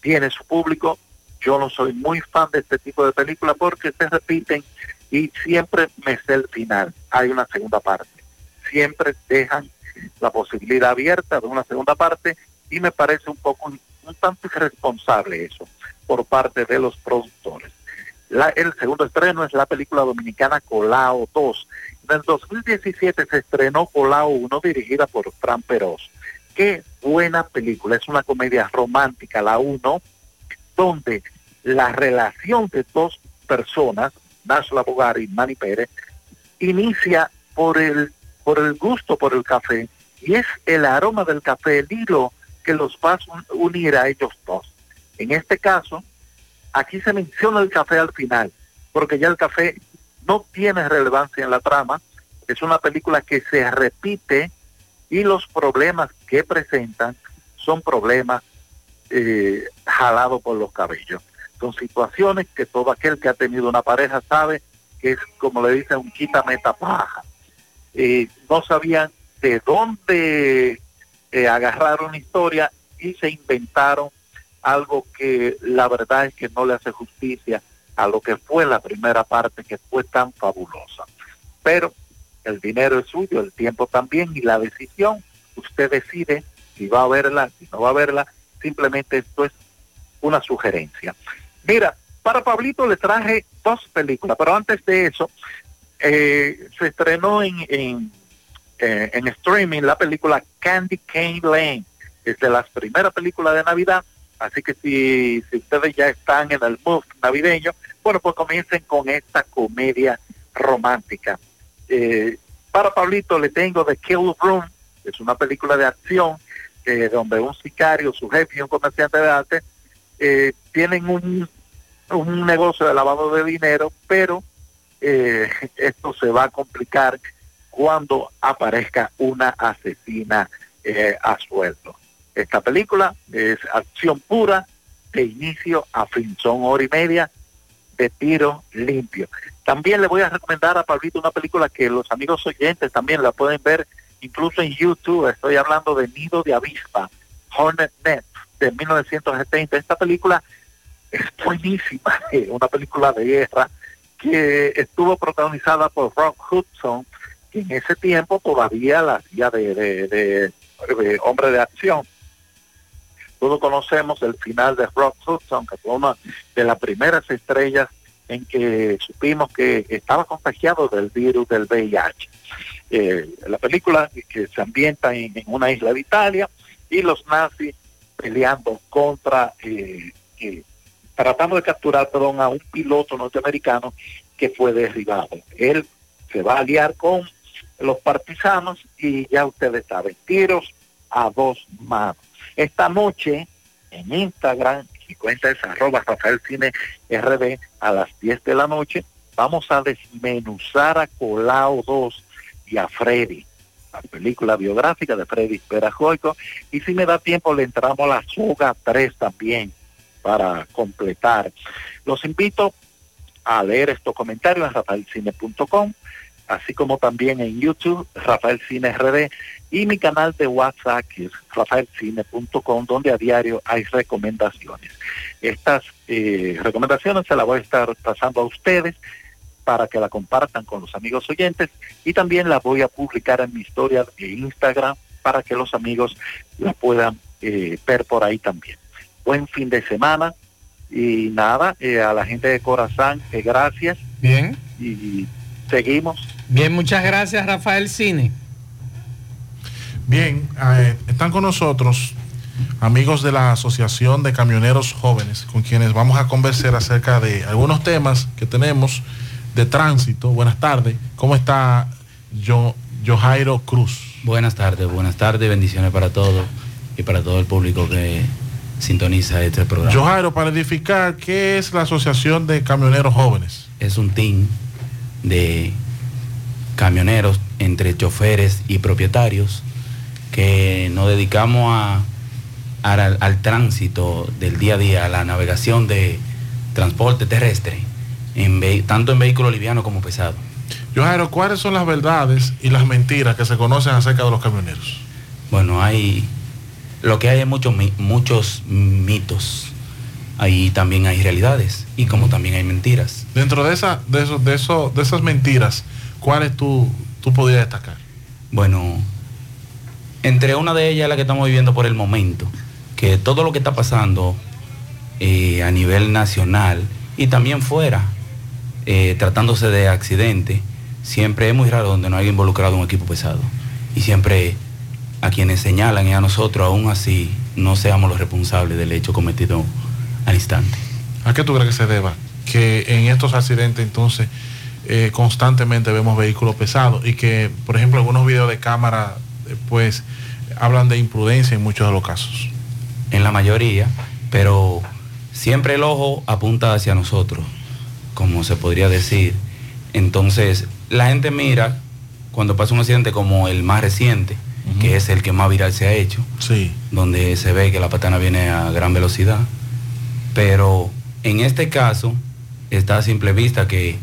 Tiene su público. Yo no soy muy fan de este tipo de películas porque se repiten y siempre me sé el final. Hay una segunda parte. Siempre dejan la posibilidad abierta de una segunda parte y me parece un poco un, tanto irresponsable eso por parte de los productores. La, el segundo estreno es la película dominicana Colao 2. En el 2017 se estrenó Colao 1 dirigida por Fran Peros. Qué buena película, es una comedia romántica, la 1, donde la relación de dos personas Nashla Bogar y Manny Pérez, inicia por el, por el gusto por el café y es el aroma del café, el hilo que los va a unir a ellos dos. En este caso, aquí se menciona el café al final, porque ya el café no tiene relevancia en la trama, es una película que se repite y los problemas que presentan son problemas eh, jalados por los cabellos. Son situaciones que todo aquel que ha tenido una pareja sabe que es, como le dicen, un quítame paja. Eh, no sabían de dónde eh, agarrar historia y se inventaron algo que la verdad es que no le hace justicia a lo que fue la primera parte que fue tan fabulosa. Pero el dinero es suyo, el tiempo también y la decisión, usted decide si va a verla, si no va a verla, simplemente esto es una sugerencia. Mira, para Pablito le traje dos películas, pero antes de eso, eh, se estrenó en, en, eh, en, streaming la película Candy Cane Lane, es de las primeras películas de Navidad, así que si, si ustedes ya están en el mood navideño, bueno, pues comiencen con esta comedia romántica. Eh, para Pablito le tengo The Kill Room, es una película de acción donde un sicario, su jefe y un comerciante de arte eh, tienen un, un negocio de lavado de dinero, pero eh, esto se va a complicar cuando aparezca una asesina eh, a sueldo. Esta película es acción pura, de inicio a fin, son hora y media de tiro limpio. También le voy a recomendar a Pablito una película que los amigos oyentes también la pueden ver incluso en YouTube. Estoy hablando de Nido de Avispa, Hornet Net de 1970. Esta película es buenísima, una película de guerra que estuvo protagonizada por Rock Hudson, que en ese tiempo todavía la hacía de, hombre de acción. Todos conocemos el final de Rock Hudson, que fue una de las primeras estrellas en que supimos que estaba contagiado del virus del VIH. Eh, la película que se ambienta en, en, una isla de Italia y los nazis peleando contra, eh, eh, tratando de capturar, perdón, a un piloto norteamericano que fue derribado. Él se va a aliar con los partisanos y ya ustedes saben, tiros a dos manos. Esta noche en Instagram, y cuenta es arroba Rafael Cine RD, a las 10 de la noche, vamos a desmenuzar a Colao 2 y a Freddy la película biográfica de Freddy Perajoico, y si me da tiempo le entramos a la Soga 3 también para completar. Los invito a leer estos comentarios en rafaelcine.com, así como también en YouTube, Rafael Cine RD, y mi canal de WhatsApp, que es rafaelcine.com, donde a diario hay recomendaciones. Estas eh, recomendaciones se las voy a estar pasando a ustedes para que la compartan con los amigos oyentes y también la voy a publicar en mi historia de Instagram para que los amigos la puedan eh, ver por ahí también. Buen fin de semana y nada, eh, a la gente de Corazán, eh, gracias. Bien. Y seguimos. Bien, muchas gracias Rafael Cine. Bien, eh, están con nosotros amigos de la Asociación de Camioneros Jóvenes, con quienes vamos a conversar acerca de algunos temas que tenemos de tránsito. Buenas tardes. ¿Cómo está yo, Johairo Cruz? Buenas tardes, buenas tardes, bendiciones para todos y para todo el público que sintoniza este programa. Johairo, para edificar, ¿qué es la Asociación de Camioneros Jóvenes? Es un team de camioneros entre choferes y propietarios que nos dedicamos a, al, al tránsito del día a día, a la navegación de transporte terrestre, en tanto en vehículos livianos como pesados. Johairo, ¿cuáles son las verdades y las mentiras que se conocen acerca de los camioneros? Bueno, hay lo que hay es muchos muchos mitos. Ahí también hay realidades y como también hay mentiras. Dentro de, esa, de, eso, de, eso, de esas mentiras, ¿cuáles tú, tú podrías destacar? Bueno, entre una de ellas la que estamos viviendo por el momento, que todo lo que está pasando eh, a nivel nacional y también fuera, eh, tratándose de accidente, siempre es muy raro donde no haya involucrado un equipo pesado. Y siempre a quienes señalan y a nosotros, aún así, no seamos los responsables del hecho cometido al instante. ¿A qué tú crees que se deba? Que en estos accidentes entonces eh, constantemente vemos vehículos pesados y que, por ejemplo, algunos videos de cámara eh, pues hablan de imprudencia en muchos de los casos. en la mayoría, pero siempre el ojo apunta hacia nosotros, como se podría decir. Entonces, la gente mira cuando pasa un accidente como el más reciente, que es el que más viral se ha hecho, Sí. donde se ve que la patana viene a gran velocidad. Pero en este caso está a simple vista que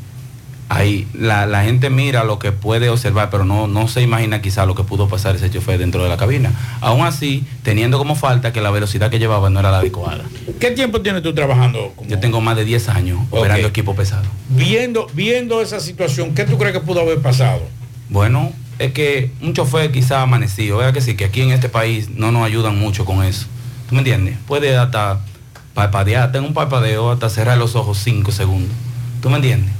hay, la, la gente mira lo que puede observar, pero no, no se imagina quizá lo que pudo pasar ese chofer dentro de la cabina. Aún así, teniendo como falta que la velocidad que llevaba no era la adecuada. ¿Qué tiempo tienes tú trabajando? Yo tengo más de 10 años operando equipo pesado. Viendo, viendo esa situación, ¿qué tú crees que pudo haber pasado? Bueno, es que un chofer quizá amanecido, vea que sí, que aquí en este país no nos ayudan mucho con eso. ¿Tú me entiendes? Puede hasta parpadear, tengo un parpadeo, hasta cerrar los ojos 5 segundos. ¿Tú me entiendes?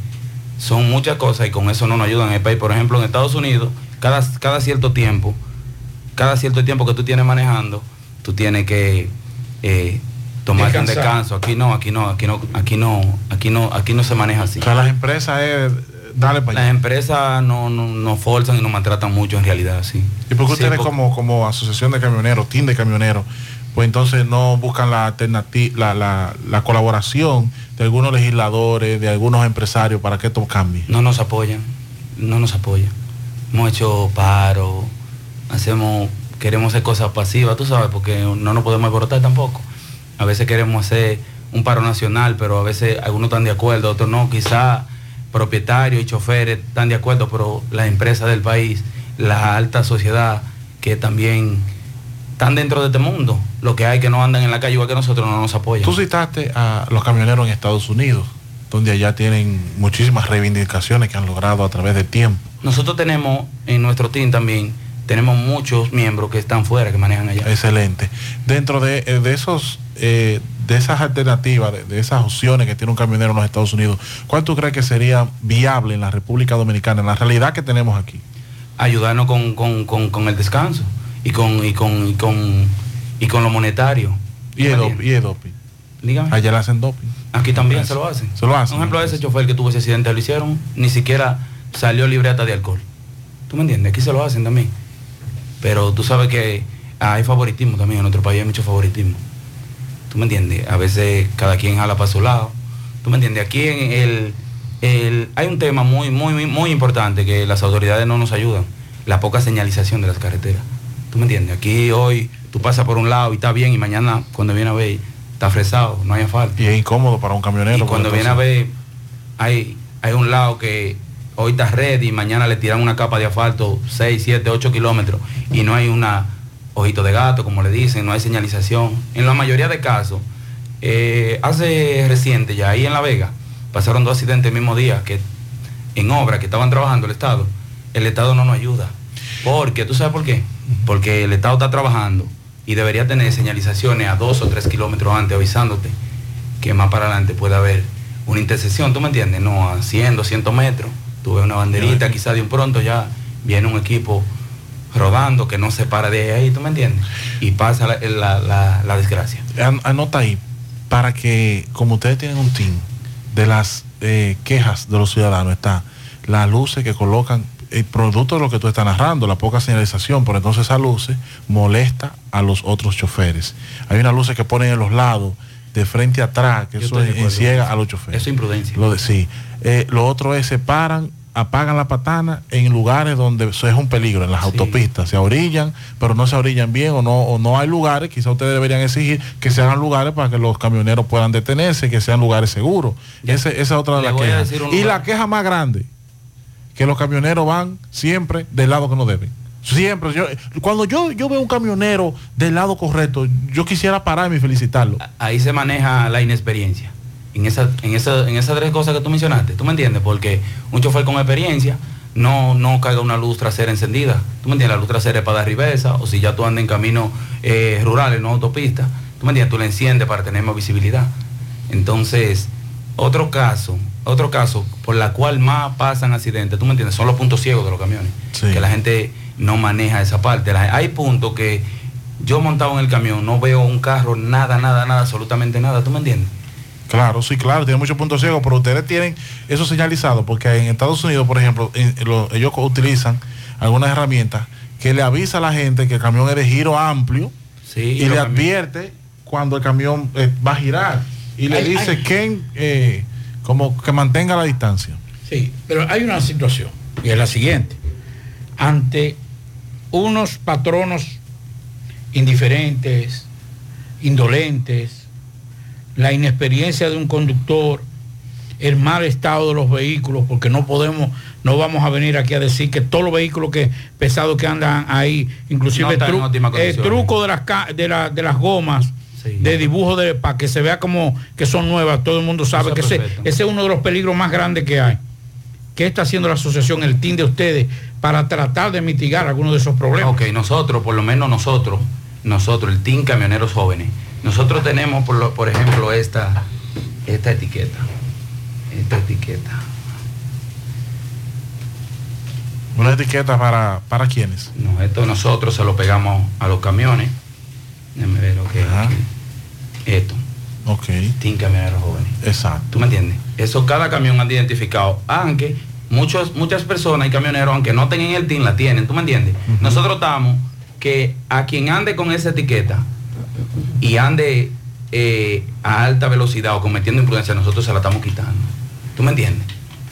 Son muchas cosas y con eso no nos ayudan en el país. Por ejemplo, en Estados Unidos, cada, cada cierto tiempo, cada cierto tiempo que tú tienes manejando, tú tienes que eh, tomarte un descanso. Aquí no, aquí no, aquí no, aquí no, aquí no, aquí no se maneja así. O sea, las empresas es darle para Las empresas no, no, nos forzan y nos maltratan mucho en realidad, sí. ¿Y por qué Sí, ustedes como, como asociación de camioneros, team de camioneros, pues entonces no buscan la alternativa, la, la- la colaboración de algunos legisladores, de algunos empresarios para que esto cambie? No nos apoyan, no nos apoyan. Hemos hecho paro, hacemos, queremos hacer cosas pasivas, tú sabes, porque no nos podemos alborotar tampoco. A veces queremos hacer un paro nacional, pero a veces algunos están de acuerdo, otros no. Quizá propietarios y choferes están de acuerdo, pero las empresas del país, la alta sociedad que también están dentro de este mundo, lo que hay que no andan en la calle igual que nosotros no nos apoyan. Tú citaste a los camioneros en Estados Unidos, donde allá tienen muchísimas reivindicaciones que han logrado a través del tiempo. Nosotros tenemos en nuestro team también, tenemos muchos miembros que están fuera, que manejan allá. Excelente. Dentro de, eh, de esos, eh, de esas alternativas, de, de esas opciones que tiene un camionero en los Estados Unidos, ¿cuál tú crees que sería viable en la República Dominicana, en la realidad que tenemos aquí? ayudarnos con, con- con- con el descanso y con, y con, y con, y con lo monetario. Y el, dop- y el doping. Dígame. Allá le hacen doping. Aquí también se lo hacen. Se lo hacen. Un ejemplo de ese chofer que tuvo ese accidente, lo hicieron, ni siquiera salió libreta de alcohol. ¿Tú me entiendes? Aquí se lo hacen también. Pero tú sabes que hay favoritismo también en nuestro país, hay mucho favoritismo. ¿Tú me entiendes? A veces cada quien jala para su lado. ¿Tú me entiendes? Aquí en el, el- hay un tema muy, muy, muy- muy importante que las autoridades no nos ayudan. La poca señalización de las carreteras. ¿Tú me entiendes? Aquí hoy tú pasas por un lado y está bien y mañana cuando viene a ver está fresado, no hay asfalto. Y es incómodo para un camionero. Y cuando viene a ver, hay, hay un lado que hoy está red y mañana le tiran una capa de asfalto 6, 7, 8 kilómetros y no hay una ojito de gato, como le dicen, no hay señalización. En la mayoría de casos, eh, hace reciente ya ahí en La Vega, pasaron dos accidentes el mismo día que en obra que estaban trabajando el Estado, el Estado no nos ayuda. Porque, ¿tú sabes por qué? Porque el Estado está trabajando y debería tener señalizaciones a dos o tres kilómetros antes avisándote que más para adelante puede haber una intersección, ¿tú me entiendes? No a 100, 200 metros. Tú ves una banderita, quizá de un pronto ya viene un equipo rodando, que no se para de ahí, ¿tú me entiendes? Y pasa la, la- la- la desgracia. An- Anota ahí, para que, como ustedes tienen un team, de las eh, quejas de los ciudadanos está las luces que colocan, el producto de lo que tú estás narrando, la poca señalización, por entonces esas luces molesta a los otros choferes. Hay unas luces que ponen en los lados, de frente a atrás, que Yo eso enciega a los choferes. Eso es imprudencia. Lo de, sí. Eh, lo otro es, se paran, apagan la patana en lugares donde eso es un peligro, en las autopistas. Se orillan, pero no se orillan bien o no, o no hay lugares. Quizá ustedes deberían exigir que se hagan lugares para que los camioneros puedan detenerse, que sean lugares seguros. Ese- esa es otra de las quejas. Y lugar. la queja más grande, que los camioneros van siempre del lado que no deben. Siempre. Yo, cuando yo, yo veo un camionero del lado correcto, yo quisiera pararme y felicitarlo. Ahí se maneja la inexperiencia. En, esa, en, esa, en esas tres cosas que tú mencionaste, ¿tú me entiendes? Porque un chofer con experiencia no, no carga una luz trasera encendida. ¿Tú me entiendes? La luz trasera es para dar o si ya tú andas en caminos eh, rurales, no autopistas, ¿tú me entiendes? Tú la enciendes para tener más visibilidad. Entonces, otro caso, otro caso por la cual más pasan accidentes, ¿tú me entiendes? Son los puntos ciegos de los camiones. Que la gente no maneja esa parte. La- hay puntos que yo montado en el camión no veo un carro, nada, nada, nada, absolutamente nada, ¿tú me entiendes? Claro, sí, claro, tiene muchos puntos ciegos, pero ustedes tienen eso señalizado, porque en Estados Unidos, por ejemplo, en- en lo- ellos utilizan algunas herramientas que le avisa a la gente que el camión es de giro amplio y le advierte cuando el camión eh, va a girar y le dice que eh, como que mantenga la distancia. Sí, pero hay una situación, y es la siguiente. Ante unos patronos indiferentes, indolentes, la inexperiencia de un conductor, el mal estado de los vehículos, porque no podemos, no vamos a venir aquí a decir que todos los vehículos que pesados que andan ahí, inclusive No tru- óptimas eh, truco de las, ca- de, la- de las gomas, de dibujo de, para que se vea como que son nuevas, todo el mundo sabe que es ese, ese es uno de los peligros más grandes que hay. ¿Qué está haciendo la asociación, el team de ustedes, para tratar de mitigar algunos de esos problemas? Ok, nosotros, por lo menos nosotros, nosotros, el Team Camioneros Jóvenes, nosotros tenemos, por, lo- por ejemplo, esta, esta etiqueta. Esta etiqueta. Una etiqueta para, para quienes. No, esto nosotros se lo pegamos a los camiones. Déjame ver lo que es. Esto. Ok. Team Camioneros Jóvenes. Exacto. ¿Tú me entiendes? Eso cada camión anda identificado. Aunque muchos, muchas personas y camioneros, aunque no tengan el team, la tienen. ¿Tú me entiendes? Nosotros estamos que a quien ande con esa etiqueta y ande eh, a alta velocidad o cometiendo imprudencia, nosotros se la estamos quitando. ¿Tú me entiendes?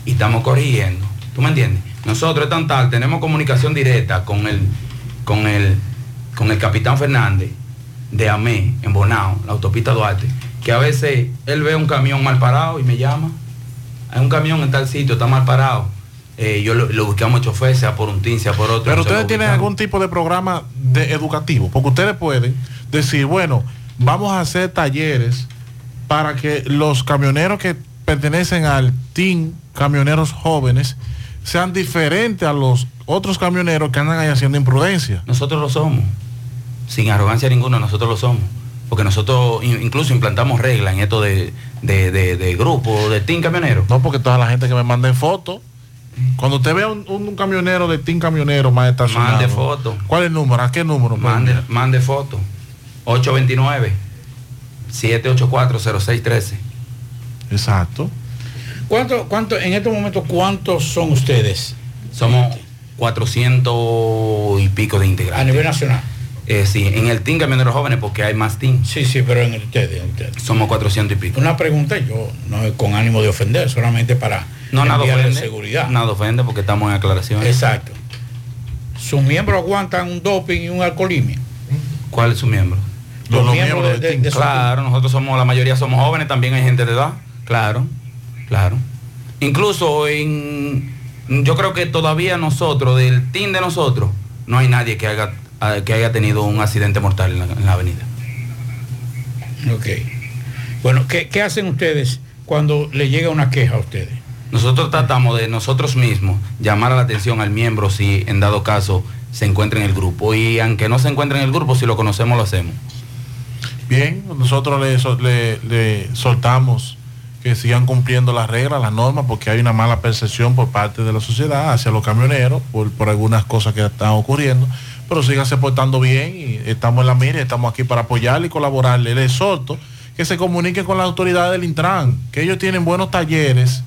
Y estamos corrigiendo. ¿Tú me entiendes? Nosotros es tan tal, tenemos comunicación directa con el, con el, con el capitán Fernández de AME en Bonao, la autopista Duarte, que a veces él ve un camión mal parado y me llama. Hay un camión en tal sitio, está mal parado. Eh, yo lo, lo buscamos chofer, sea por un team, sea por otro. Pero ustedes tienen algún tipo de programa de educativo, porque ustedes pueden decir, bueno, vamos a hacer talleres para que los camioneros que pertenecen al team camioneros jóvenes sean diferentes a los otros camioneros que andan ahí haciendo imprudencia. Nosotros lo somos. Sin arrogancia ninguna, nosotros lo somos. Porque nosotros in- incluso implantamos reglas en esto de, de, de- de grupo, de team camionero. No, porque toda la gente que me manda fotos, cuando usted vea un, un- un camionero de team camionero más estacionado, Mande foto. ¿Cuál es el número? ¿A qué número? Mande, mande foto. 829-784-0613. Exacto. ¿Cuánto, cuánto, en estos momentos, cuántos son ustedes? Somos 400 y pico de integrantes. A nivel nacional. Eh, sí, en el team camioneros jóvenes porque hay más team. Sí, sí, pero en ustedes, en ustedes. Somos 400 y pico. Una pregunta, yo no es con ánimo de ofender, solamente para No, nada ofende. seguridad. Nada ofende porque estamos en aclaración. Exacto. ¿Sus miembros aguantan un doping y un alcoholimia? ¿Cuál es su miembro? Los Los miembros miembros de- del de- de claro, nosotros somos, la mayoría somos jóvenes, también hay gente de edad. Claro, claro. Incluso en, yo creo que todavía nosotros, del team de nosotros, no hay nadie que haya, a- que haya tenido un accidente mortal en la, en la avenida. Ok. Bueno, ¿qué, qué hacen ustedes cuando le llega una queja a ustedes? Nosotros tratamos de nosotros mismos llamar a la atención al miembro si en dado caso se encuentra en el grupo. Y aunque no se encuentre en el grupo, si lo conocemos, lo hacemos. Bien, nosotros le, le- le soltamos que que sigan cumpliendo las reglas, las normas, porque hay una mala percepción por parte de la sociedad hacia los camioneros por, por algunas cosas que están ocurriendo. Pero síganse portando bien y estamos en la mira, estamos aquí para apoyarle y colaborarle. Les exhorto que se comuniquen con la autoridad del Intran, que ellos tienen buenos talleres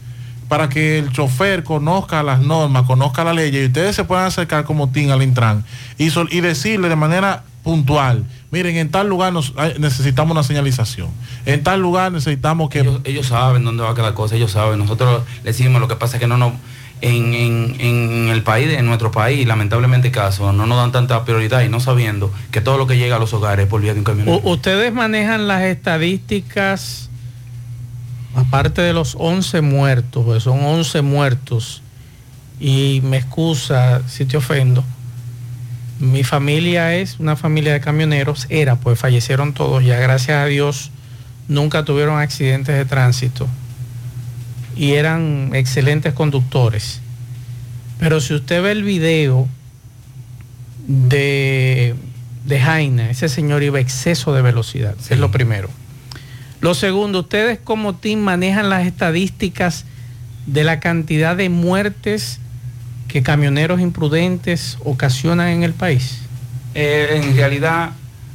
para que el chofer conozca las normas, conozca la ley y ustedes se puedan acercar como team al Intran y, sol- y decirle de manera puntual, miren, en tal lugar necesitamos una señalización, en tal lugar necesitamos que... Ellos, ellos saben dónde va cada cosa, ellos saben. Nosotros le decimos, lo que pasa es que no nos... En, en- en el país, en nuestro país, lamentablemente caso, no nos dan tanta prioridad y no sabiendo que todo lo que llega a los hogares es por vía de un camionero. Ustedes manejan las estadísticas, aparte de los 11 muertos, pues son 11 muertos, y me excusa si te ofendo, mi familia es una familia de camioneros, era, pues fallecieron todos, ya gracias a Dios nunca tuvieron accidentes de tránsito y eran excelentes conductores. Pero si usted ve el video de, de Jaina, ese señor iba a exceso de velocidad, es lo primero. Lo segundo, ustedes como team manejan las estadísticas de la cantidad de muertes que camioneros imprudentes ocasionan en el país. Eh, en realidad,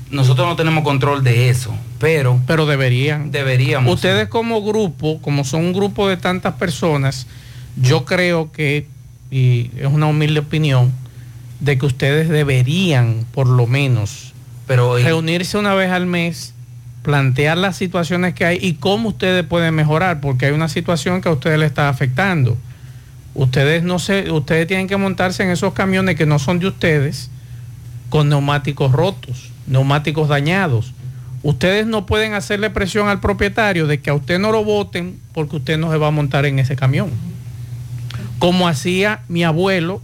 nosotros no tenemos control de eso, pero... Pero deberían. Deberíamos. Ustedes como grupo, como son un grupo de tantas personas, yo creo que, y es una humilde opinión, de que ustedes deberían, por lo menos, pero reunirse una vez al mes, plantear las situaciones que hay y cómo ustedes pueden mejorar, porque hay una situación que a ustedes les está afectando. Ustedes no se, ustedes tienen que montarse en esos camiones que no son de ustedes, con neumáticos rotos, neumáticos dañados. Ustedes no pueden hacerle presión al propietario de que a usted no lo voten porque usted no se va a montar en ese camión. Como hacía mi abuelo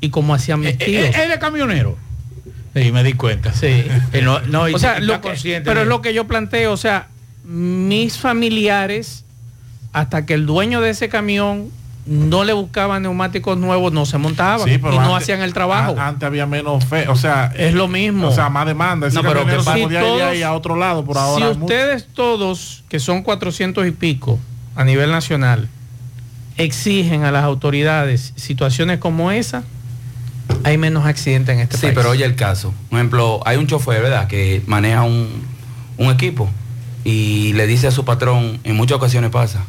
y como hacían mis tíos. Eh, Él es camionero. Sí, me di cuenta. Sí. No, o sea, lo que- consciente pero es lo que yo planteo, o sea, mis familiares, hasta que el dueño de ese camión no le buscaba neumáticos nuevos, no se montaban Sí, y no antes- hacían el trabajo. a- Antes había menos fe, o sea, es lo mismo. O sea, más demanda. Ese No, pero que si todos- ahí a otro lado por ahora. si mucho. ustedes todos, que son 400 y pico a nivel nacional, exigen a las autoridades situaciones como esa, hay menos accidentes en este Sí, país. pero oye el caso. Por ejemplo, hay un chofer, ¿verdad?, que maneja un, un equipo y le dice a su patrón, en muchas ocasiones pasa,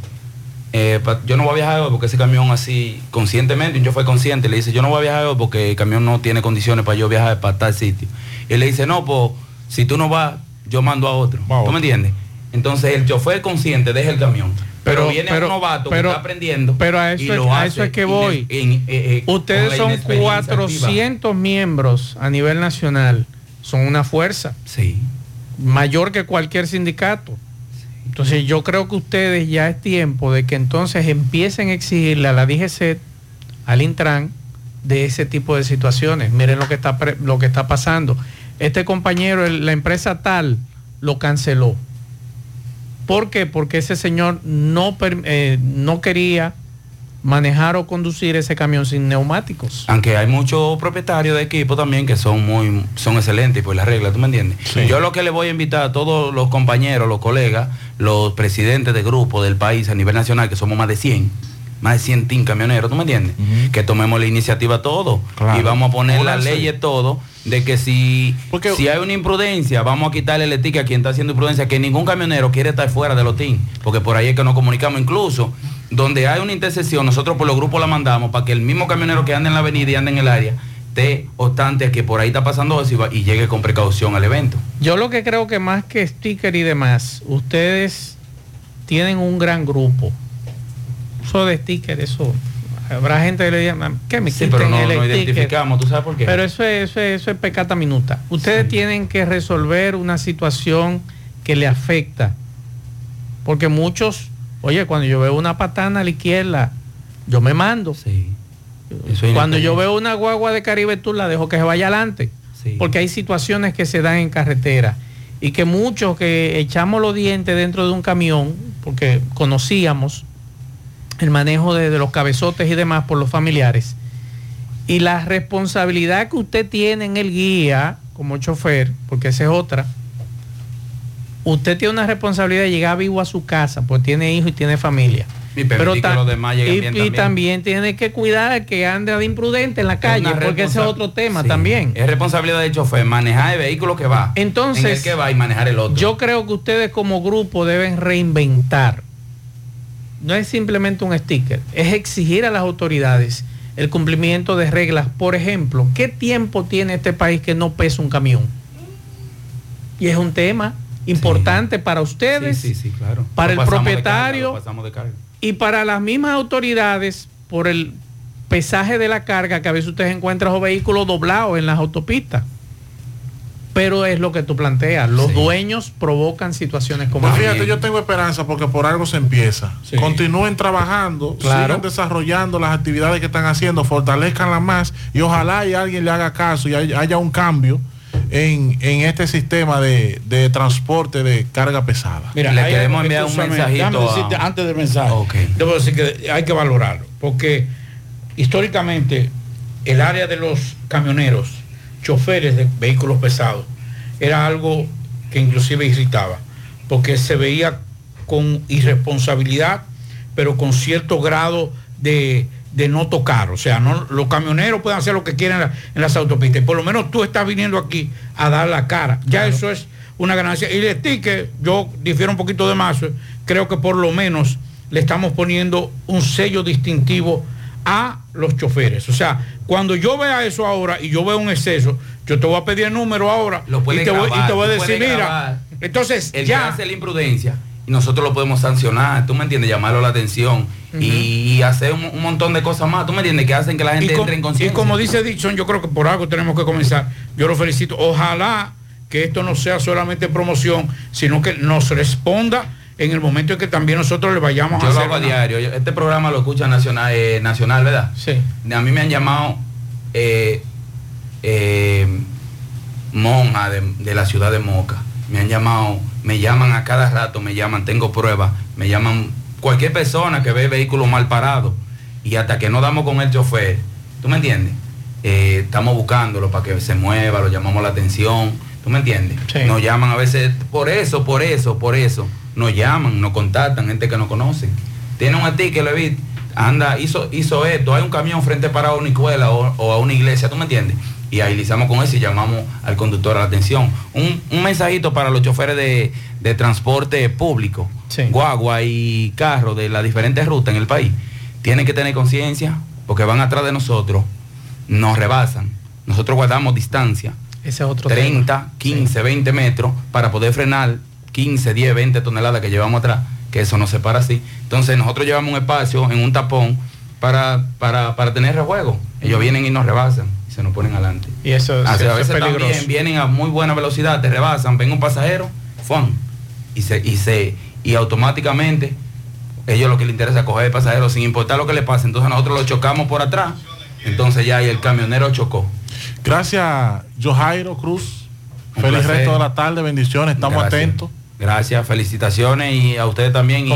eh, yo no voy a viajar hoy porque ese camión así, conscientemente, un chofer consciente, le dice, yo no voy a viajar hoy porque el camión no tiene condiciones para yo viajar para tal sitio. Y él le dice, no, pues si tú no vas, yo mando a otro. ¿Tú me entiendes? Entonces el chofer consciente deja el camión. Pero, Pero- viene pero- un novato pero- que está aprendiendo. Pero a y eso, es, lo a hace eso es que voy. en- eh, eh, Ustedes son inexperiencia activa. 400 miembros a nivel nacional. Son una fuerza. Sí. Mayor que cualquier sindicato. Entonces yo creo que ustedes ya es tiempo de que entonces empiecen a exigirle a la DGC, al Intran, de ese tipo de situaciones. Miren lo que está, lo que está pasando. Este compañero, la empresa tal, lo canceló. ¿Por qué? Porque ese señor no, eh, no quería manejar o conducir ese camión sin neumáticos. Aunque hay muchos propietarios de equipo también que son muy, son excelentes por las reglas, ¿tú me entiendes? Yo lo que le voy a invitar a todos los compañeros, los colegas, los presidentes de grupo del país a nivel nacional, que somos más de 100, más de 100 team camioneros, ¿tú me entiendes? Que tomemos la iniciativa todo Claro. y vamos a poner las leyes todo de que si, si hay una imprudencia, vamos a quitarle el etiqueta a quien está haciendo imprudencia, que ningún camionero quiere estar fuera de los team, porque por ahí es que nos comunicamos incluso. Donde hay una intersección, nosotros por los grupos la mandamos para que el mismo camionero que anda en la avenida y anda en el área esté obstante a que por ahí está pasando eso y, va- y llegue con precaución al evento. Yo lo que creo que más que sticker y demás, ustedes tienen un gran grupo. Eso de sticker, eso. Habrá gente que le diga, ¿qué me Sí, pero no, el no sticker?" identificamos, ¿tú sabes por qué? Pero eso es, eso es, eso es pecata minuta. Ustedes tienen que resolver una situación que le afecta. Porque muchos, oye, cuando yo veo una patana a la izquierda, yo me mando. Cuando yo veo una guagua de Caribe Tour, la dejo que se vaya adelante. Porque hay situaciones que se dan en carretera. Y que muchos que echamos los dientes dentro de un camión, porque conocíamos el manejo de, de los cabezotes y demás por los familiares. Y la responsabilidad que usted tiene en el guía como chofer, porque esa es otra. Usted tiene una responsabilidad de llegar vivo a su casa, pues tiene hijos y tiene familia. Y permitir que ta- los demás lleguen y, bien y también. también tiene que cuidar que ande de imprudente en la calle, porque ese es otro tema Sí. también. Es responsabilidad del chofer manejar el vehículo que va. Entonces, en el que va y manejar el otro. Yo creo que ustedes como grupo deben reinventar. No es simplemente un sticker, es exigir a las autoridades el cumplimiento de reglas. Por ejemplo, ¿qué tiempo tiene este país que no pesa un camión? Y es un tema importante para ustedes, Sí, sí, sí, claro. para Lo el de propietario carga, lo pasamos de carga. y para las mismas autoridades por el pesaje de la carga que a veces ustedes encuentran los vehículos doblados en las autopistas. Pero es lo que tú planteas, los dueños provocan situaciones como Pues esta. fíjate, yo tengo esperanza porque por algo se empieza. Continúen trabajando, Claro. sigan desarrollando las actividades que están haciendo, fortalezcanlas más y ojalá y alguien le haga caso y haya un cambio en, en este sistema de, de transporte de carga pesada. Mira, hay algo que tú sabes, déjame decirte, antes del mensaje, debo decir que hay que valorarlo, porque históricamente el área de los camioneros, choferes de vehículos pesados, era algo que inclusive irritaba, porque se veía con irresponsabilidad, pero con cierto grado de, de no tocar. O sea, no, los camioneros pueden hacer lo que quieran en, la- en las autopistas. Y por lo menos tú estás viniendo aquí a dar la cara. Ya eso es una ganancia. Y el sticker, yo difiero un poquito de más, creo que por lo menos le estamos poniendo un sello distintivo a los choferes. O sea, cuando yo vea eso ahora y yo veo un exceso, yo te voy a pedir el número ahora Lo y, te voy, y grabar, te voy a decir, mira, grabar. entonces el ya... hace la imprudencia y nosotros lo podemos sancionar, tú me entiendes, llamarlo la atención y, y hacer un, un montón de cosas más, tú me entiendes, que hacen que la gente y, entre en y conciencia. como dice Dixon, yo creo que por algo tenemos que comenzar. Yo lo felicito. Ojalá que esto no sea solamente promoción, sino que nos responda en el momento en que también nosotros le vayamos Yo a lo hacer. hago a diario. Yo- Este programa lo escucha nacional, eh, nacional ¿verdad? Sí. A mí me han llamado eh, eh, monja de, de la ciudad de Moca. Me han llamado, me llaman a cada rato, me llaman, tengo pruebas, me llaman cualquier persona que ve vehículos mal parados. Y hasta que no damos con el chofer, ¿tú me entiendes? Eh, estamos buscándolo para que se mueva, lo llamamos la atención, ¿tú me entiendes? Nos llaman a veces, por eso, por eso, por eso, nos llaman, nos contactan, gente que no conoce. Tiene un ticket, le vi, anda, hizo, hizo esto, hay un camión frente parado a una escuela o, o a una iglesia, ¿tú me entiendes? Y agilizamos con eso y llamamos al conductor a la atención. Un, un mensajito para los choferes de, de transporte público, guagua y carro de las diferentes rutas en el país. Tienen que tener conciencia porque van atrás de nosotros, nos rebasan. Nosotros guardamos distancia. Ese es otro 30, 15, 20 metros para poder frenar 15, 10, 20 toneladas que llevamos atrás, que eso no se para así. Entonces nosotros llevamos un espacio en un tapón para, para, para tener rejuego. Ellos vienen y nos rebasan se nos ponen adelante. Y eso, Así, eso a veces es peligroso. también vienen a muy buena velocidad, te rebasan, ven un pasajero, ¡fum! y se, y se, y automáticamente ellos lo que les interesa es coger el pasajero sin importar lo que le pase. Entonces nosotros lo chocamos por atrás, entonces ya y el camionero chocó. Gracias, Jojairo Cruz. Un Feliz placer. resto de la tarde, bendiciones, estamos Gracias. atentos. Gracias, felicitaciones y a ustedes también. y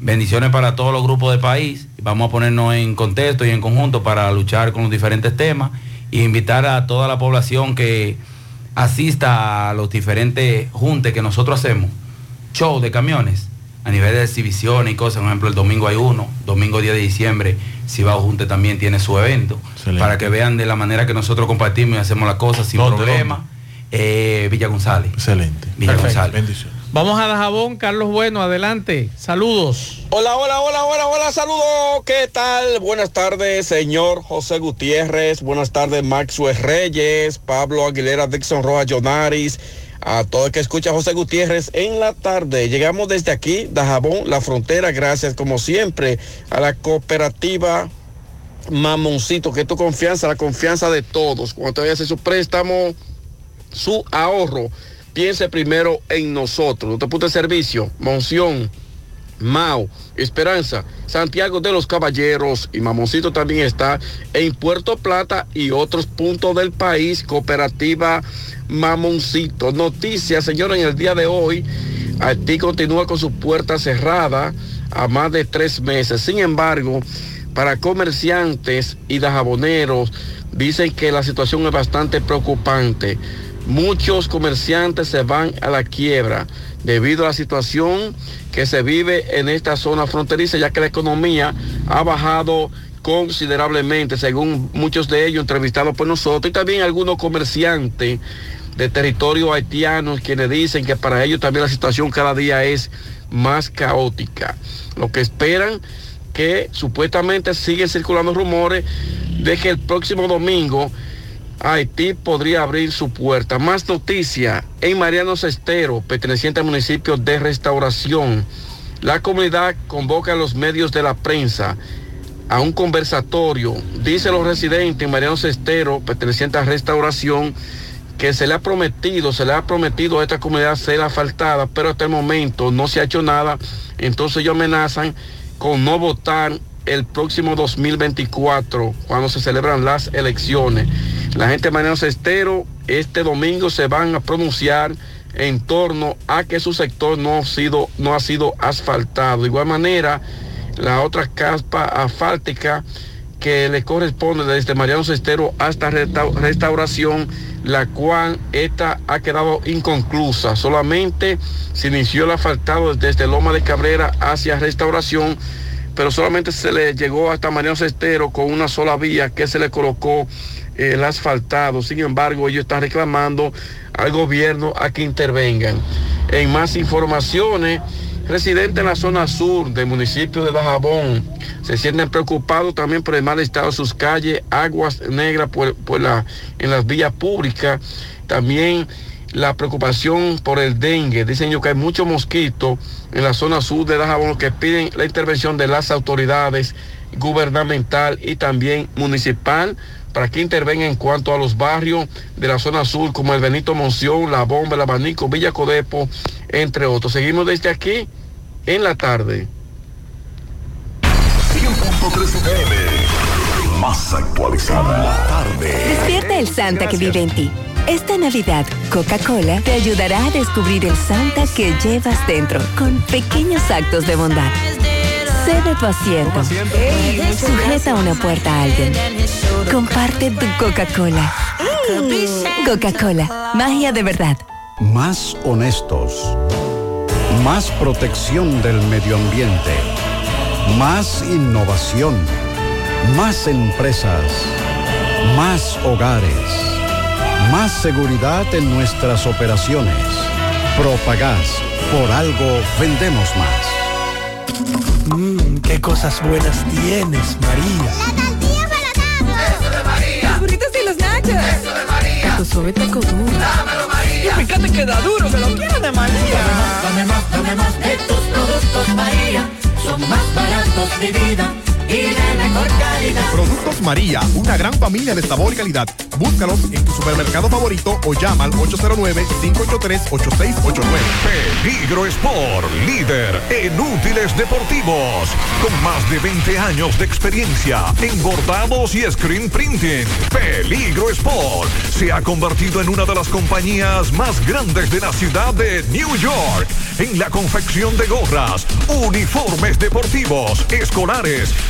Bendiciones para todos los grupos del país. Vamos a ponernos en contexto y en conjunto para luchar con los diferentes temas e invitar a toda la población que asista a los diferentes juntes que nosotros hacemos, show de camiones, a nivel de exhibiciones y cosas. Por ejemplo, el domingo hay uno, domingo 10 de diciembre, Cibao Junte también tiene su evento, para que vean de la manera que nosotros compartimos y hacemos las cosas sin ¿Dónde, problema. Eh, Villa González. Excelente. Villa Perfecto. González. Vamos a Dajabón, Carlos Bueno, adelante. Saludos. Hola, hola, hola, hola, hola, saludos. ¿Qué tal? Buenas tardes, señor José Gutiérrez. Buenas tardes, Maxwell Reyes, Pablo Aguilera, Dixon Rojas Jonaris. A todo el que escucha José Gutiérrez en la tarde. Llegamos desde aquí, Dajabón, la frontera. Gracias, como siempre, a la cooperativa Mamoncito, que es tu confianza, la confianza de todos. Cuando te vayas a hacer su préstamo, su ahorro, piense primero en nosotros. No te pute servicio, Monción. Mao, Esperanza, Santiago de los Caballeros y Mamoncito también está en Puerto Plata y otros puntos del país, Cooperativa Mamoncito. Noticias, señores, en el día de hoy, Haití continúa con su puerta cerrada a más de tres meses. Sin embargo, para comerciantes y dajaboneros, dicen que la situación es bastante preocupante. Muchos comerciantes se van a la quiebra debido a la situación que se vive en esta zona fronteriza, ya que la economía ha bajado considerablemente, según muchos de ellos entrevistados por nosotros, y también algunos comerciantes de territorio haitianos quienes dicen que para ellos también la situación cada día es más caótica. Lo que esperan que supuestamente siguen circulando rumores de que el próximo domingo Haití podría abrir su puerta. Más noticia en Mariano Cestero, perteneciente al municipio de Restauración. La comunidad convoca a los medios de la prensa a un conversatorio. Dice los residentes en Mariano Cestero, perteneciente a Restauración, que se le ha prometido, se le ha prometido a esta comunidad ser asfaltada, pero hasta el momento no se ha hecho nada. Entonces ellos amenazan con no votar el próximo 2024, cuando se celebran las elecciones. La gente de Mariano Cestero este domingo se van a pronunciar en torno a que su sector no ha sido, no ha sido asfaltado. De igual manera, la otra capa asfáltica que le corresponde desde Mariano Cestero hasta restauración, la cual esta ha quedado inconclusa. Solamente se inició el asfaltado desde Loma de Cabrera hacia restauración, pero solamente se le llegó hasta Mariano Cestero con una sola vía que se le colocó el asfaltado. Sin embargo, ellos están reclamando al gobierno a que intervengan. En más informaciones, residentes en la zona sur del municipio de Dajabón se sienten preocupados también por el mal estado de sus calles, aguas negras por, la, en las vías públicas, también la preocupación por el dengue. Dicen que hay muchos mosquitos en la zona sur de Dajabón que piden la intervención de las autoridades gubernamental y también municipal para que intervenga en cuanto a los barrios de la zona sur como el Benito Monción, La Bomba, El Abanico, Villa Codepo, entre otros. Seguimos desde aquí en la tarde. 100.3 más actualizada la tarde. Despierta el Santa que vive en ti. Esta Navidad, Coca-Cola te ayudará a descubrir el Santa que llevas dentro con pequeños actos de bondad. Sé de paciente. Sujeta una puerta a alguien. Comparte tu Coca-Cola. Mm. Coca-Cola, magia de verdad. Más honestos. Más protección del medio ambiente. Más innovación. Más empresas. Más hogares. Más seguridad en nuestras operaciones. Propagás. Por algo vendemos más. Mmm, qué cosas buenas tienes, María. La tortilla para Eso de María. Los burritos y los nachos. Eso de María. Tu suave taco duro. Dámelo, María. Y fíjate que da duro, que lo quiero de María. Dame más, dame más, de tus productos, María. Son más baratos de vida y de mejor calidad. Productos María, una gran familia de sabor y calidad. Búscalos en tu supermercado favorito o llama al 809-583-8689. Peligro Sport, líder en útiles deportivos. Con más de 20 años de experiencia en bordados y screen printing. Peligro Sport se ha convertido en una de las compañías más grandes de la ciudad de New York. En la confección de gorras, uniformes deportivos, escolares,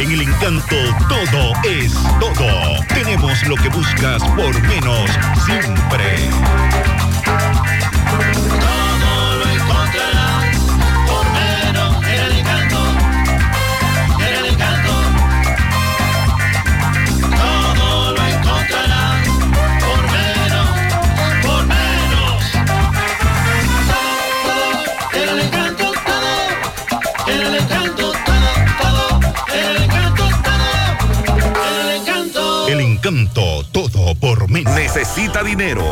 En el encanto todo es todo. Tenemos lo que buscas por menos siempre. Dinero.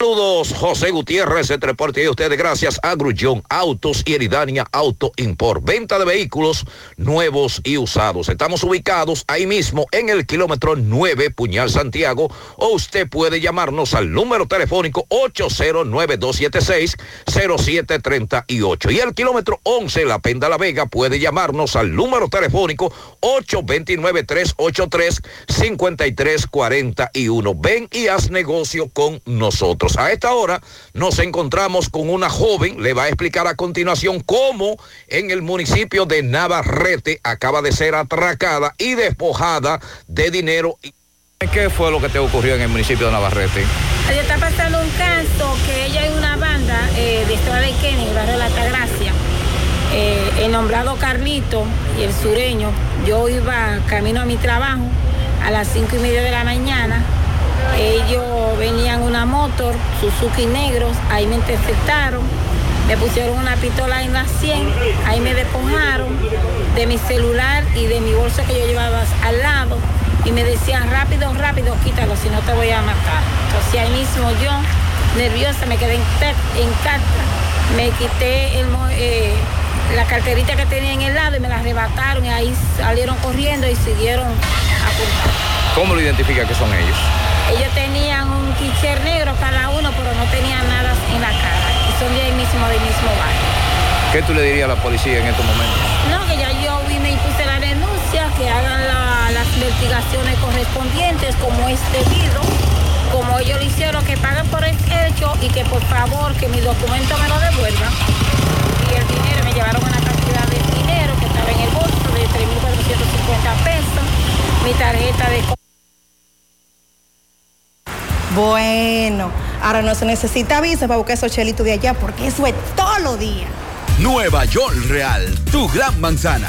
Saludos, José Gutiérrez, entre parte de ustedes, gracias a Grullón Autos y Eridania Auto Import. Venta de vehículos nuevos y usados. Estamos ubicados ahí mismo en el kilómetro 9, Puñal Santiago, o usted puede llamarnos al número telefónico 809-276-0738. Y el kilómetro 11, La Penda La Vega, puede llamarnos al número telefónico 829-383-5341. Ven y haz negocio con nosotros. A esta hora nos encontramos con una joven, le va a explicar a continuación cómo en el municipio de Navarrete acaba de ser atracada y despojada de dinero. ¿Qué fue lo que te ocurrió en el municipio de Navarrete? Ahí está pasando un caso que ella es una banda eh, de Estrada de Kennedy, el barrio de La Altagracia. Eh, el nombrado Carlito y el sureño, yo iba camino a mi trabajo a las cinco y media de la mañana. Ellos venían una motor, Suzuki negros, ahí me interceptaron, me pusieron una pistola en la 100, ahí me despojaron de mi celular y de mi bolsa que yo llevaba al lado y me decían rápido, rápido, quítalo, si no te voy a matar. Entonces ahí mismo yo, nerviosa, me quedé en, en carta, me quité el, eh, la carterita que tenía en el lado y me la arrebataron y ahí salieron corriendo y siguieron apuntando. ¿Cómo lo identifica que son ellos? Ellos tenían un quicher negro cada uno, pero no tenían nada en la cara. Y son de ahí mismo, del mismo barrio. ¿Qué tú le dirías a la policía en estos momentos? No, que ya yo vine y puse la denuncia, que hagan la, las investigaciones correspondientes como es debido, como ellos lo hicieron, que paguen por el hecho y que por favor que mi documento me lo devuelvan. Y el dinero, me llevaron una cantidad de dinero que estaba en el bolso de 3.450 pesos, mi tarjeta de... Bueno, ahora no se necesita visa para buscar esos chelitos de allá porque eso es todos los días. Nueva York Real, tu gran manzana.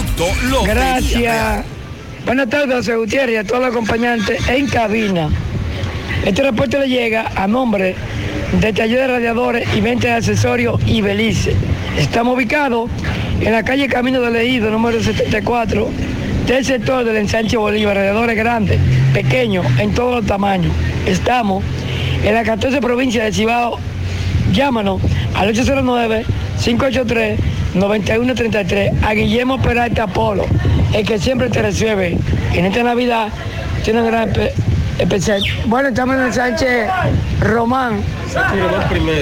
producto Gracias. Buenas tardes, José Gutiérrez y a todos los acompañantes en cabina. Este reporte le llega a nombre de Taller de Radiadores y Venta de Accesorios y Belice. Estamos ubicados en la calle Camino de Leído, número 74, del sector del ensanche Bolívar, radiadores grandes, pequeños, en todos los tamaños. Estamos en la 14 provincia de Cibao. Llámanos al 809-583-9133 a Guillermo Peralta Polo, el que siempre te resuelve. En esta Navidad tiene un gran espe- especial. Bueno, estamos en el Sánchez Román.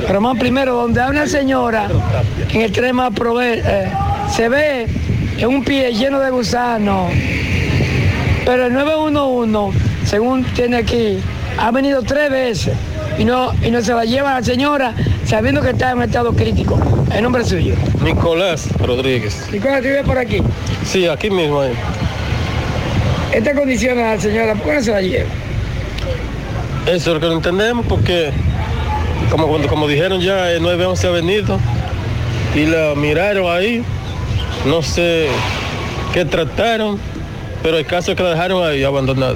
Román primero, donde hay una señora en el tren más se ve en un pie lleno de gusanos. Pero el 911, según tiene aquí, ha venido tres veces y no, y no se la lleva la señora sabiendo que está en un estado crítico. El nombre suyo. Nicolás Rodríguez. Nicolás, ¿tú vives por aquí? Sí, aquí mismo. ahí. Esta condición a la señora, ¿por qué no se la lleva? Eso es lo que no entendemos porque, como, cuando- como dijeron ya, el 911 ha venido y la miraron ahí. No sé qué trataron, pero el caso es que la dejaron ahí abandonada.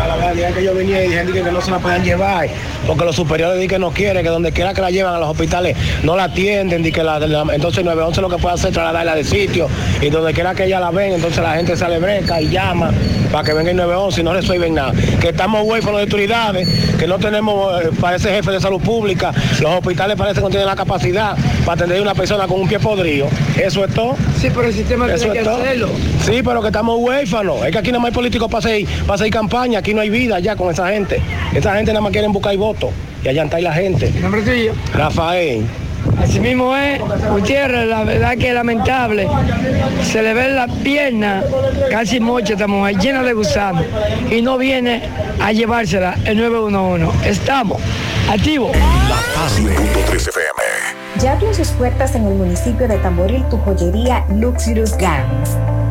A la verdad, que yo venía y dijeron que, no se la puedan llevar, porque los superiores dicen que no quieren, que donde quiera que la llevan a los hospitales no la atienden, y que la, la- entonces 911 lo que puede hacer es trasladarla de sitio, y donde quiera que ella la ven, entonces la gente sale breca y llama para que venga el 911 y no resuelven nada. Que estamos huérfanos de autoridades, que no tenemos, eh, parece jefe de salud pública, los hospitales parece que no tienen la capacidad para atender a una persona con un pie podrido. Eso es todo. Sí, pero el sistema Eso tiene es que todo. hacerlo. Sí, pero que estamos huérfanos. Es que aquí no hay políticos para hacer, para hacer campaña. Aquí no hay vida ya con esa gente. Esa gente nada más quieren buscar votos. Y allá está ahí la gente. ¿Nombre tuyo? Rafael. Así mismo es, Gutiérrez, la verdad que es lamentable. Se le ve la pierna casi mocha esta mujer, llena de gusanos, y no viene a llevársela el 911. Estamos activos. Ya abrió sus puertas en el municipio de Tamboril tu joyería Luxurious Garments,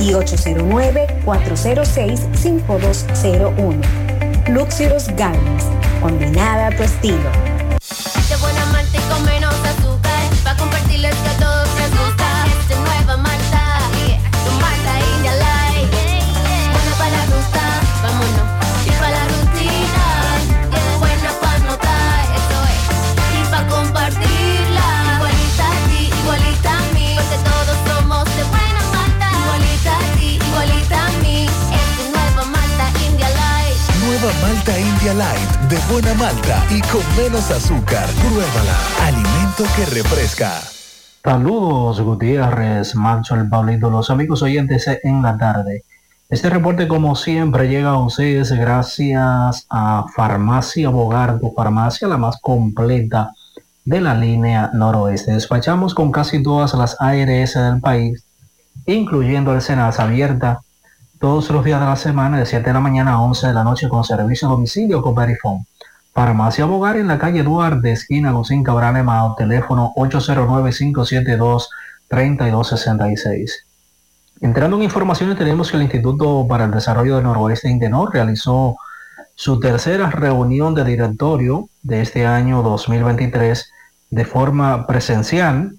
y 809-406-5201. Luxurious Garments, combinada a tu estilo. Light, de buena malta y con menos azúcar. Pruébala. Alimento que refresca. Saludos Gutiérrez, Mancho el Pablito, los amigos oyentes en la tarde. Este reporte como siempre llega a ustedes gracias a Farmacia Bogar, tu farmacia la más completa de la línea noroeste. Despachamos con casi todas las ARS del país, incluyendo el Senasa abierta todos los días de la semana de 7 de la mañana a 11 de la noche con servicio a domicilio con Verifone. Farmacia Bogar en la calle Duarte, esquina Lucín Cabral Emao, teléfono 809-572-3266. Entrando en informaciones, tenemos que el Instituto para el Desarrollo del Noroeste Indenor realizó su tercera reunión de directorio de este año 2023 de forma presencial,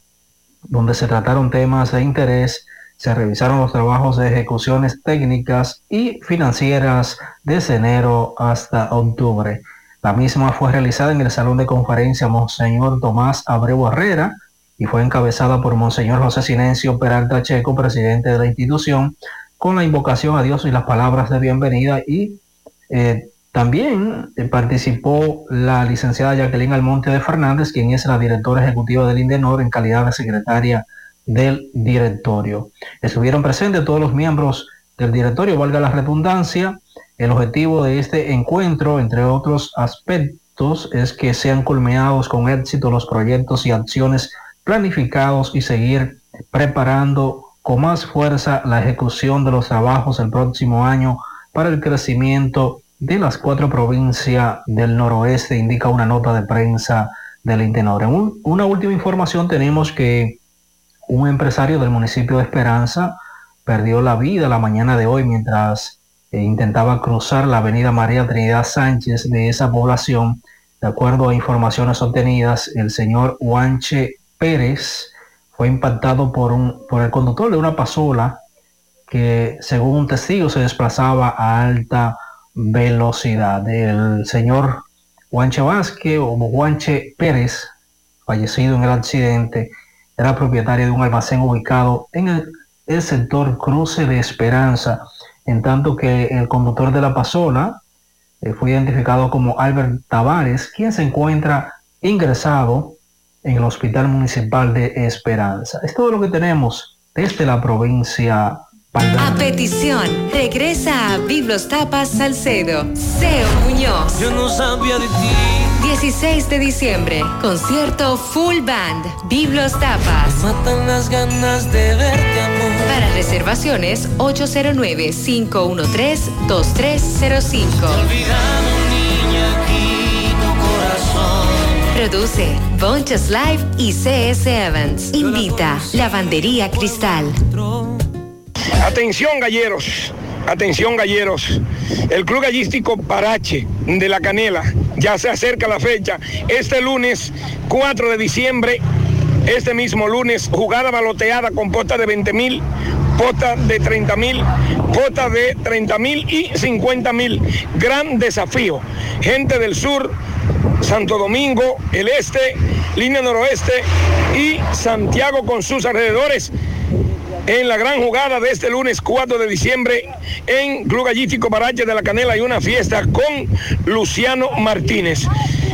donde se trataron temas de interés, se revisaron los trabajos de ejecuciones técnicas y financieras desde enero hasta octubre. La misma fue realizada en el Salón de Conferencia Monseñor Tomás Abreu Herrera y fue encabezada por Monseñor José Silencio Peralta Checo, presidente de la institución, con la invocación a Dios y las palabras de bienvenida y eh, también eh, participó la licenciada Jacqueline Almonte de Fernández, quien es la directora ejecutiva del INDENOR en calidad de secretaria del directorio. Estuvieron presentes todos los miembros del directorio, valga la redundancia. El objetivo de este encuentro, entre otros aspectos, es que sean culminados con éxito los proyectos y acciones planificados y seguir preparando con más fuerza la ejecución de los trabajos el próximo año para el crecimiento de las cuatro provincias del noroeste, indica una nota de prensa del Intenor. En un- una última información tenemos que un empresario del municipio de Esperanza perdió la vida la mañana de hoy mientras eh, intentaba cruzar la avenida María Trinidad Sánchez de esa población. De acuerdo a informaciones obtenidas, el señor Juanche Pérez fue impactado por, un, por el conductor de una pasola que, según un testigo, se desplazaba a alta velocidad. El señor Juanche Vázquez o Juanche Pérez, fallecido en el accidente, era propietario de un almacén ubicado en el, el sector Cruce de Esperanza, en tanto que el conductor de la pasola eh, fue identificado como Albert Tavares, quien se encuentra ingresado en el Hospital Municipal de Esperanza. Es todo lo que tenemos desde la provincia A petición, regresa a Biblos Tapas Salcedo, Seo Muñoz. Yo no sabía de ti. 16 de diciembre, concierto full band, Biblos Tapas. Matan las ganas de verte, amor. Para reservaciones, 809-513-2305. Olvidado, niña, aquí tu corazón. Produce Bonches Live y CS Evans. Invita Lavandería Cristal. Atención galleros, atención galleros. El Club Gallístico Parache de la Canela, ya se acerca la fecha. Este lunes 4 de diciembre, este mismo lunes, jugada baloteada con potas de 20 mil, potas de 30 mil, potas de 30 mil y 50 mil. Gran desafío. Gente del sur, Santo Domingo, el este, línea noroeste y Santiago con sus alrededores en la gran jugada de este lunes 4 de diciembre en Club Gallístico Parache de la Canela hay una fiesta con Luciano Martínez.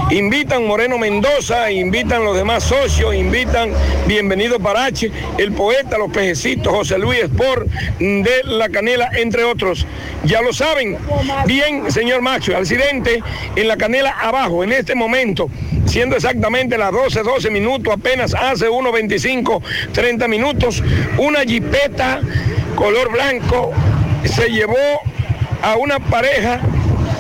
Invitan Moreno Mendoza, invitan los demás socios, invitan Bienvenido Parache, el poeta, los pejecitos, José Luis Sport de la Canela, entre otros. Ya lo saben. Bien, señor Macho, accidente en la Canela abajo, en este momento, siendo exactamente las 12, 12 minutos, apenas hace 1.25, 30 minutos, una jipeta color blanco se llevó a una pareja,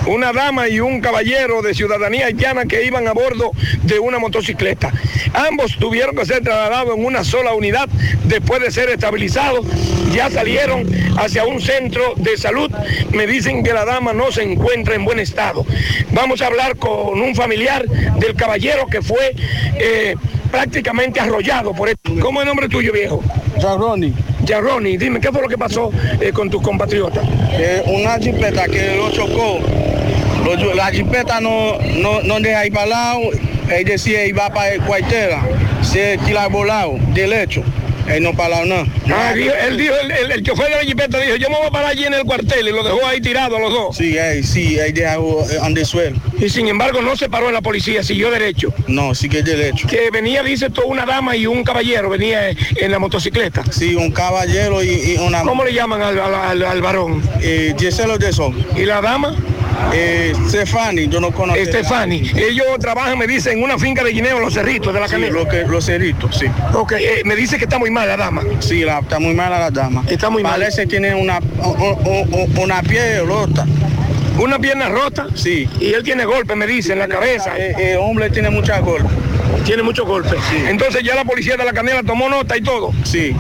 una dama y un caballero de ciudadanía haitiana que iban a bordo de una motocicleta. Ambos tuvieron que ser trasladados en una sola unidad después de ser estabilizados. Ya salieron hacia un centro de salud. Me dicen que la dama no se encuentra en buen estado. Vamos a hablar con un familiar del caballero que fue eh, prácticamente arrollado por esto. ¿Cómo es el nombre tuyo, viejo? Yarroni. Yarroni, dime, ¿qué fue lo que pasó eh, con tus compatriotas? Eh, una jipeta que lo chocó. La jipeta no, no, no deja ir para el lado. Él decía iba para el cuartela. Se tira volado, derecho. Él no para lado, no. Ah, dijo- él dijo, el, el- el chofer de la jipeta dijo, yo me voy a parar allí en el cuartel y lo dejó ahí tirado a los dos. Sí, él, sí, él dejó eh, el suelo. Y sin embargo no se paró en la policía, siguió derecho. No, sigue derecho. Que venía, dice toda una dama y un caballero, venía en la motocicleta. Sí, un caballero y, y una... ¿Cómo le llaman al, al, al- al varón? Eh, Giselo de Son. ¿Y la dama? Eh, Stefani, yo no conozco. Estefani. Ellos trabajan, me dicen, en una finca de guineo los cerritos de la Sí, canela. lo que, los cerritos, sí. Ok, eh, me dice que está muy mal la dama. Sí, la- está muy mala la dama. Está muy mal. Parece que tiene una, una piel rota. ¿Una pierna rota? Sí. Y él tiene golpe, me dice, en la cabeza. Eh, El hombre tiene mucha golpe. Tiene muchos golpes. Entonces ya la policía de la canela tomó nota y todo. Sí.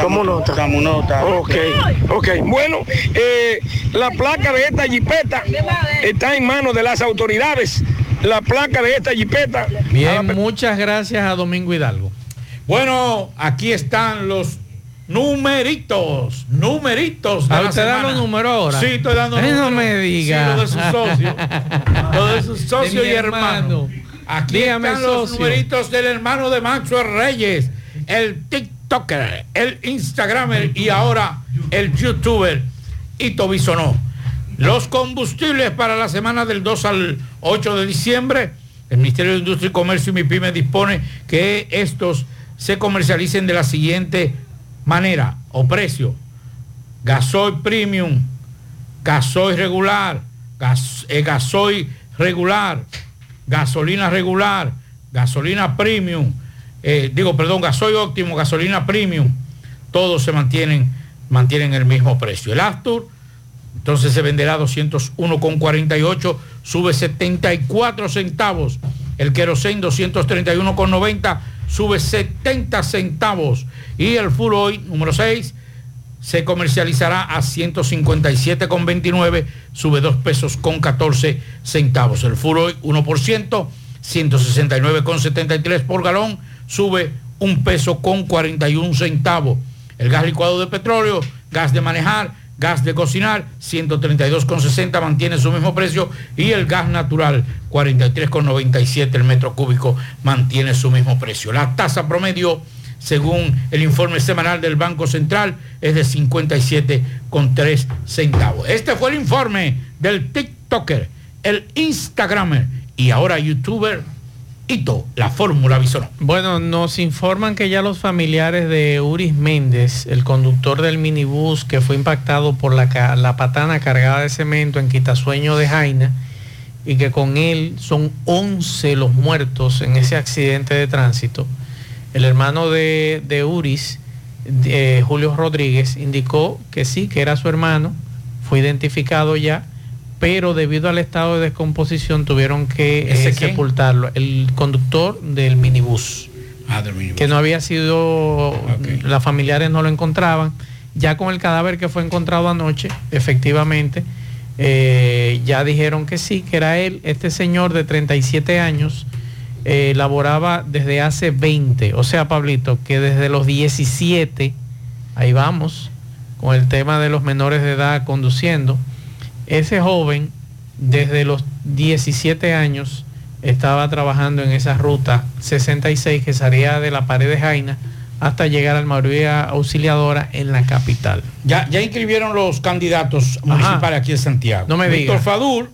Tomó nota. Tomó nota. Ok, ok. Bueno, eh, la placa de esta jipeta está en manos de las autoridades. La placa de esta jipeta. Bien, muchas gracias a Domingo Hidalgo. Bueno, aquí están los numeritos, numeritos de Ah, ¿Ah, ¿usted da los números ahora? Sí, estoy dando Eh, no números. me diga. Sí, lo de sus socios. lo de sus socios y hermanos. Aquí Dígame, están los numeritos del hermano de Maxwell Reyes, el TikToker, el Instagramer y ahora el YouTuber Ito Bisonó. Los combustibles para la semana del 2 al 8 de diciembre, el Ministerio de Industria y Comercio y MIPYME dispone que estos se comercialicen de la siguiente manera o precio. Gasoil premium, gasoil regular, gas, eh, gasoil regular, gasolina regular, gasolina premium, eh, digo, perdón, gasoil óptimo, gasolina premium, todos se mantienen, mantienen el mismo precio. El Astur, entonces se venderá 201,48, sube 74 centavos. El Kerosene 231,90, sube 70 centavos. Y el Full Oil número 6 se comercializará a 157,29, sube 2 pesos con 14 centavos. El Full Oil 1%, 169,73 por galón, sube un peso con 41 centavos. El gas licuado de petróleo, gas de manejar, gas de cocinar, 132,60 mantiene su mismo precio y el gas natural, 43,97 el metro cúbico mantiene su mismo precio. La tasa promedio, según el informe semanal del Banco Central, es de 57,3 centavos. Este fue el informe del TikToker, el Instagramer y ahora YouTuber Hito, la fórmula Bisonó. Bueno, nos informan que ya los familiares de Uris Méndez, el conductor del minibús que fue impactado por la, la patana cargada de cemento en Quitasueño de Jaina, y que con él son 11 los muertos en ese accidente de tránsito. El hermano de, de Uris, de- Julio Rodríguez, indicó que sí, que era su hermano, fue identificado ya, pero debido al estado de descomposición tuvieron que ¿Ese eh, sepultarlo. El conductor del minibús Ah, del minibús. que no había sido, las familiares no lo encontraban. Ya con el cadáver que fue encontrado anoche, efectivamente, eh, ya dijeron que sí, que era él. Este señor de 37 años eh, laboraba desde hace 20, o sea, Pablito, que desde los 17, ahí vamos, con el tema de los menores de edad conduciendo, ese joven desde los 17 años estaba trabajando en esa ruta 66 que salía de la pared de Jaina hasta llegar al María Auxiliadora en la capital. Ya, ya inscribieron los candidatos municipales aquí en Santiago. No me Víctor. Fadul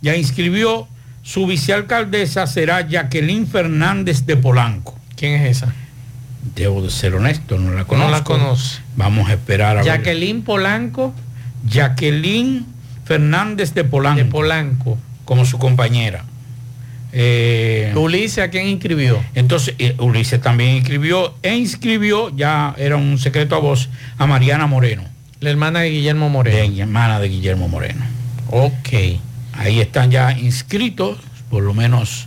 ya inscribió, su vicealcaldesa será Jacqueline Fernández de Polanco. ¿Quién es esa? Debo de ser honesto, no la conozco. No la conoce. Vamos a esperar a ver. Jacqueline Polanco. Jacqueline Fernández de Polanco. De Polanco. Como su compañera. Eh, Ulises, ¿a quién inscribió? Entonces, eh, Ulises también inscribió e inscribió, ya era un secreto a voz, a Mariana Moreno. La hermana de Guillermo Moreno. La hermana de Guillermo Moreno. Ok. Ahí están ya inscritos, por lo menos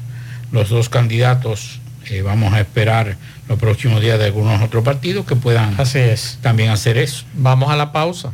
los dos candidatos. Eh, vamos a esperar los próximos días de algunos otros partidos que puedan Así es. también hacer eso. Vamos a la pausa.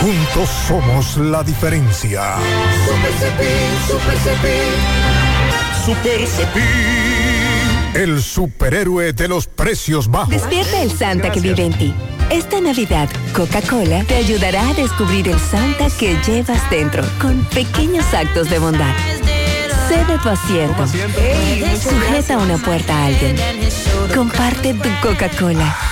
Juntos somos la diferencia. Super Cepín, Super Cepín. Super Cepín. El superhéroe de los precios bajos. Despierta el Santa que vive en ti. Esta Navidad, Coca-Cola te ayudará a descubrir el Santa que llevas dentro con pequeños actos de bondad. Cede tu asiento. Sujeta una puerta a alguien. Comparte tu Coca-Cola.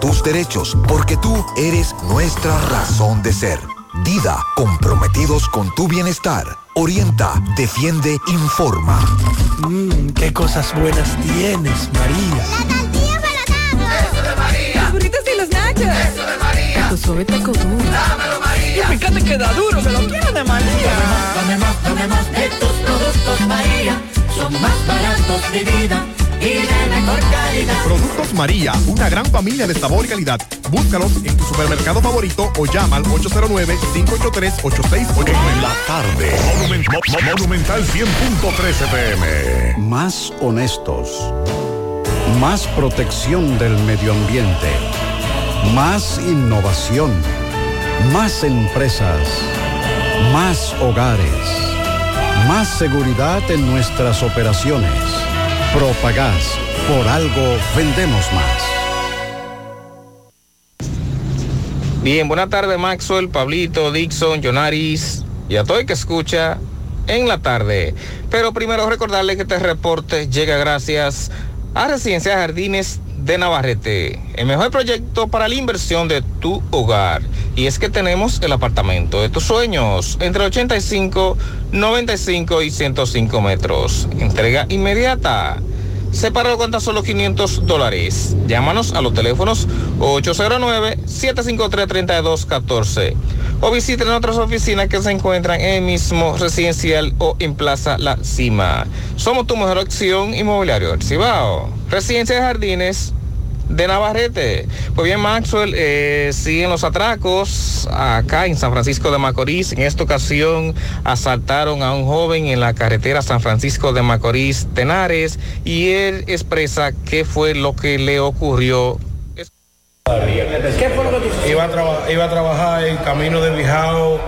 tus derechos, porque tú eres nuestra razón de ser. Dida, comprometidos con tu bienestar. Orienta, defiende, informa. Mmm, qué cosas buenas tienes, María. Eso de María. Los burritos y los nachos. Eso de María. Tu suave taco duro. Dámelo, María. Y fíjate que da duro, que lo quiero de María. Dame más, dame más de tus productos, María. Son más baratos de vida y de mejor calidad. Productos María, una gran familia de sabor y calidad. Búscalos en tu supermercado favorito o llama al 809-583-8689. La tarde. Monumen- Mo- Mo- Monumental 100.13 pm. Más honestos, Más protección del medio ambiente. Más innovación. Más empresas. Más hogares. Más seguridad en nuestras operaciones. Propagás. Por algo vendemos más. Bien, buenas tardes Maxwell, Pablito, Dixon, Jonaris y a todo el que escucha en la tarde. Pero primero recordarle que este reporte llega gracias a Residencia Jardines de Navarrete, el mejor proyecto para la inversión de tu hogar. Y es que tenemos el apartamento de tus sueños, entre 85, 95 y 105 metros. Entrega inmediata. Separado con tan solo 500 dólares. Llámanos a los teléfonos 809-753-3214 o visiten otras oficinas que se encuentran en el mismo residencial o en Plaza La Cima. Somos tu mejor opción inmobiliario del Cibao. Residencia de Jardines de Navarrete. Pues bien, Maxwell, eh, siguen los atracos acá en San Francisco de Macorís. En esta ocasión asaltaron a un joven en la carretera San Francisco de Macorís, Tenares, y él expresa qué fue lo que le ocurrió. ¿Qué fue lo que tú iba a, traba- iba a trabajar en camino de Bijao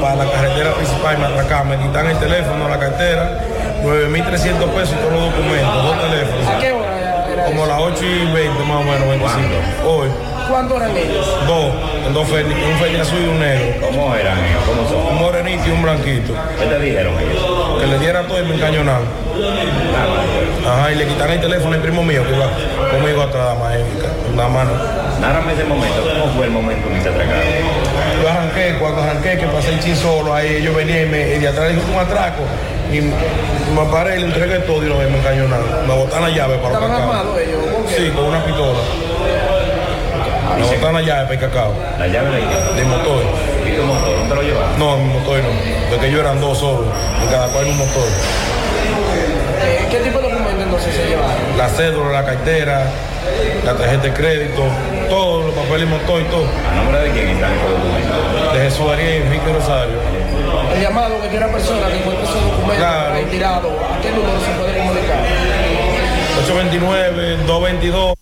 para la carretera principal y me atracaron. Me quitan el teléfono, la cartera, 9.300 pesos y todos los documentos, dos teléfonos. ¿A qué hora era Como las 8 y 20 más o menos, 25. Hoy, ¿Cuántos eran ellos? dos, en dos ferni, un ferni azul y un negro. ¿Cómo eran ellos? ¿Cómo son? Un morenito y un blanquito. ¿Qué te dijeron ellos? Que le dieran todo y me encañonaron. Ajá, y le quitaron el teléfono al primo mío que iba conmigo atrás, la mano. Nárrame ese momento. ¿Cómo fue el momento en que te atracaron? Yo arranqué, cuando arranqué, que pasé el chin solo, ahí ellos venían y, me, y de atrás dijo un atraco. Y me paré, le entregué todo y no me encañonaron. Me botaron la llave para el ¿Estaban cacao. ellos? Sí, con una pistola. Me botaron la llave para el cacao. ¿La llave de qué? De motor. ¿Y tu motor? ¿No te lo? No, mi motor no. De que ellos eran dos solos, y cada cual en un motor. Eh, ¿Qué tipo de documentos entonces se llevaron? La cédula, la cartera, la tarjeta de crédito, todos los papeles motor y todo. ¿A nombre de quién están esos documentos? De Jesús Ariel, Enrique Rosario. El llamado que quiera persona que encuentre esos documentos Claro. ahí tirados, ¿a qué número se puede comunicar? 829-222.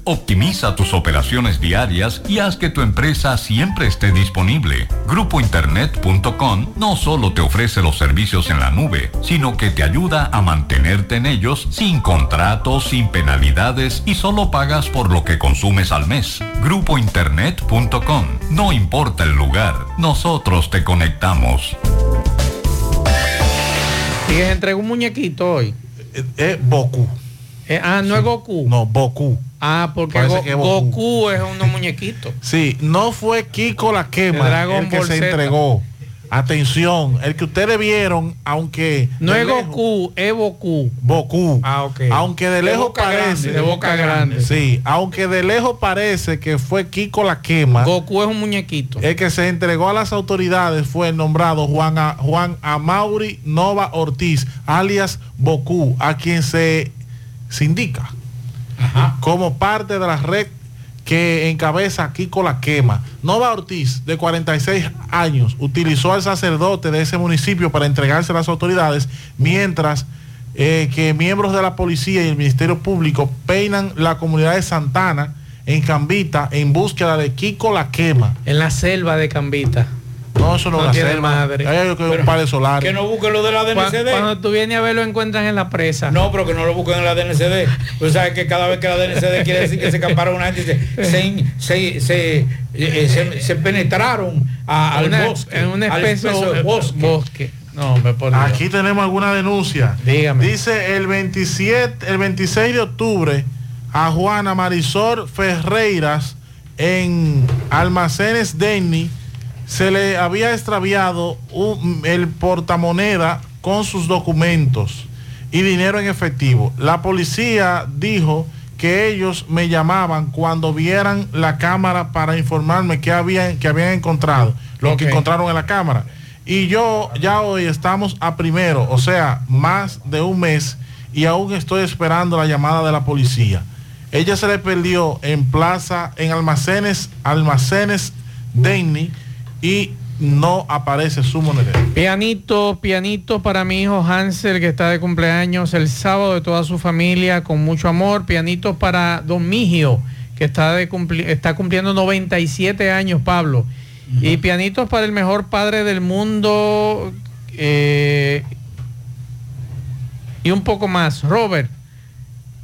Optimiza tus operaciones diarias y haz que tu empresa siempre esté disponible. Grupointernet.com no solo te ofrece los servicios en la nube, sino que te ayuda a mantenerte en ellos sin contratos, sin penalidades y solo pagas por lo que consumes al mes. Grupointernet.com. No importa el lugar, nosotros te conectamos. Y les entregó un muñequito hoy. Es Boku. ah, no es Goku. No, Boku. Ah, porque Go- que Goku. Goku es unos muñequitos. Sí, no fue Kiko la quema Dragon el que Ball se Z. entregó. Atención, el que ustedes vieron, aunque No de es lejos- Goku, es Goku. Boku. Ah, ok. Aunque de De lejos boca parece. grande, de boca grande. Sí, aunque de lejos parece que fue Kiko la quema. Goku es un muñequito. El que se entregó a las autoridades fue el nombrado Juan, A- Juan Amauri Nova Ortiz, alias Boku, a quien se, se como parte de la red que encabeza Kiko la quema. Nova Ortiz, de 46 años, utilizó al sacerdote de ese municipio para entregarse a las autoridades, mientras eh, que miembros de la policía y el Ministerio Público peinan la comunidad de Santana en Cambita en búsqueda de Kiko la quema. En la selva de Cambita. No, eso no, No tiene selva. madre. Ahí hay que un Pero- par de solares. Que no busquen lo de la DNCD. cuando tú vienes a ver lo encuentran en la presa. No, pero que no lo busquen en la DNCD. Tú sabes que cada vez que la DNCD quiere decir que se escaparon una gente, dice, se, se, se, eh, eh, se- se penetraron a- al Una- bosque. en un al espeso espeso bosque. bosque. No, me. Aquí tenemos alguna denuncia. Dígame. Dice el 27, el 26 de octubre a Juana Marisol Ferreiras en Almacenes Denny se le había extraviado un- el portamoneda con sus documentos y dinero en efectivo. La policía dijo que ellos me llamaban cuando vieran la cámara para informarme que habían, que habían encontrado, lo que encontraron en la cámara. Y yo ya hoy estamos a primero, o sea, más de un mes, y aún estoy esperando la llamada de la policía. Ella se le perdió en plaza, en almacenes, almacenes Denny, y no aparece su monedero. Pianito, pianito para mi hijo Hansel que está de cumpleaños el sábado de toda su familia con mucho amor. Pianito para Don Migio que está, de cumpli- está cumpliendo 97 años, Pablo. Y pianitos para el mejor padre del mundo eh, y un poco más. Robert.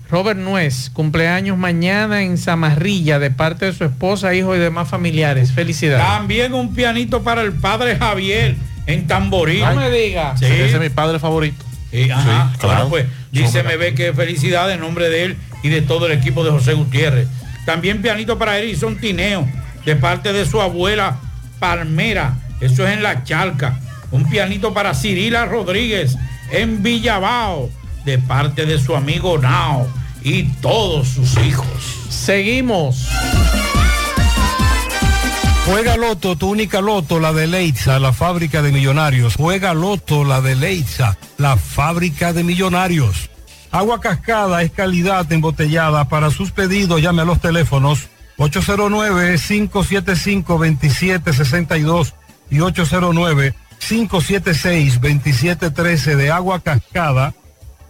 Robert Nuez, cumpleaños mañana en Zamarrilla de parte de su esposa, hijo y demás familiares. Felicidades. También un pianito para el padre Javier en Tamboril. No me diga. Sí. Ese es mi padre favorito. Sí, ajá, Sí, claro. claro, pues dice me ve que felicidades en nombre de él y de todo el equipo de José Gutiérrez. También pianito para Erison Tineo, de parte de su abuela Palmera, eso es en la Chalca. Un pianito para Cirila Rodríguez en Villabao, de parte de su amigo Nao y todos sus hijos. Seguimos. Juega Loto, tu única Loto, la de Leitza, la fábrica de millonarios. Juega Loto, la de Leitza, la fábrica de millonarios. Agua cascada es calidad embotellada. Para sus pedidos llame a los teléfonos 809-575-2762 y 809-576-2713 de agua cascada,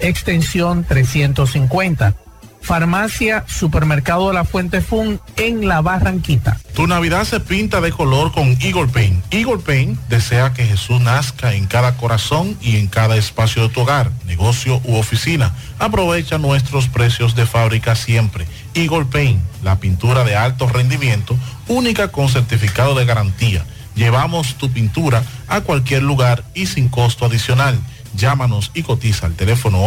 extensión 350. Farmacia Supermercado de la Fuente Fun en La Barranquita. Tu Navidad se pinta de color con Eagle Paint. Eagle Paint desea que Jesús nazca en cada corazón y en cada espacio de tu hogar, negocio u oficina. Aprovecha nuestros precios de fábrica siempre. Eagle Paint, la pintura de alto rendimiento, única con certificado de garantía. Llevamos tu pintura a cualquier lugar y sin costo adicional. Llámanos y cotiza al teléfono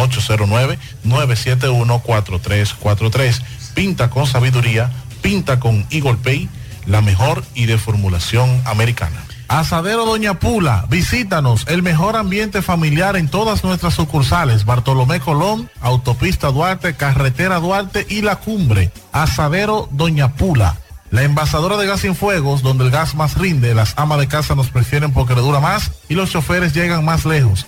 809-971-4343. Pinta con sabiduría, pinta con Eagle Pay, la mejor y de formulación americana. Asadero Doña Pula, visítanos, el mejor ambiente familiar en todas nuestras sucursales, Bartolomé Colón, Autopista Duarte, Carretera Duarte y La Cumbre. Asadero Doña Pula. La envasadora de gas sin fuegos, donde el gas más rinde, las amas de casa nos prefieren porque le dura más y los choferes llegan más lejos.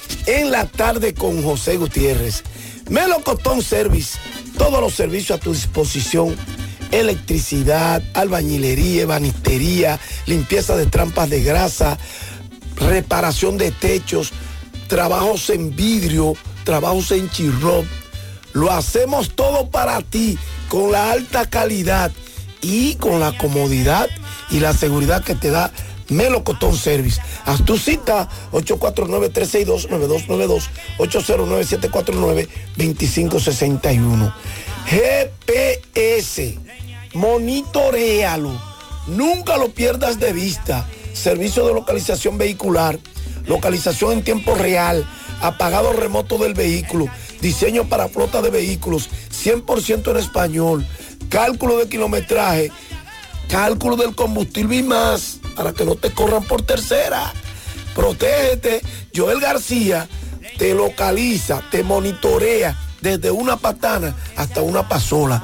En la tarde con José Gutiérrez. Melocotón Service, todos los servicios a tu disposición. Electricidad, albañilería, ebanistería, limpieza de trampas de grasa, reparación de techos, trabajos en vidrio, trabajos en chirrop. Lo hacemos todo para ti, con la alta calidad y con la comodidad y la seguridad que te da Melocotón Service. Haz tu cita 849-362-9292, 809-749-2561. GPS, monitorealo. Nunca lo pierdas de vista. Servicio de localización vehicular, localización en tiempo real, apagado remoto del vehículo, diseño para flota de vehículos, 100% en español, cálculo de kilometraje, cálculo del combustible y más para que no te corran por tercera. Protégete. Joel García te localiza, te monitorea desde una patana hasta una pasola.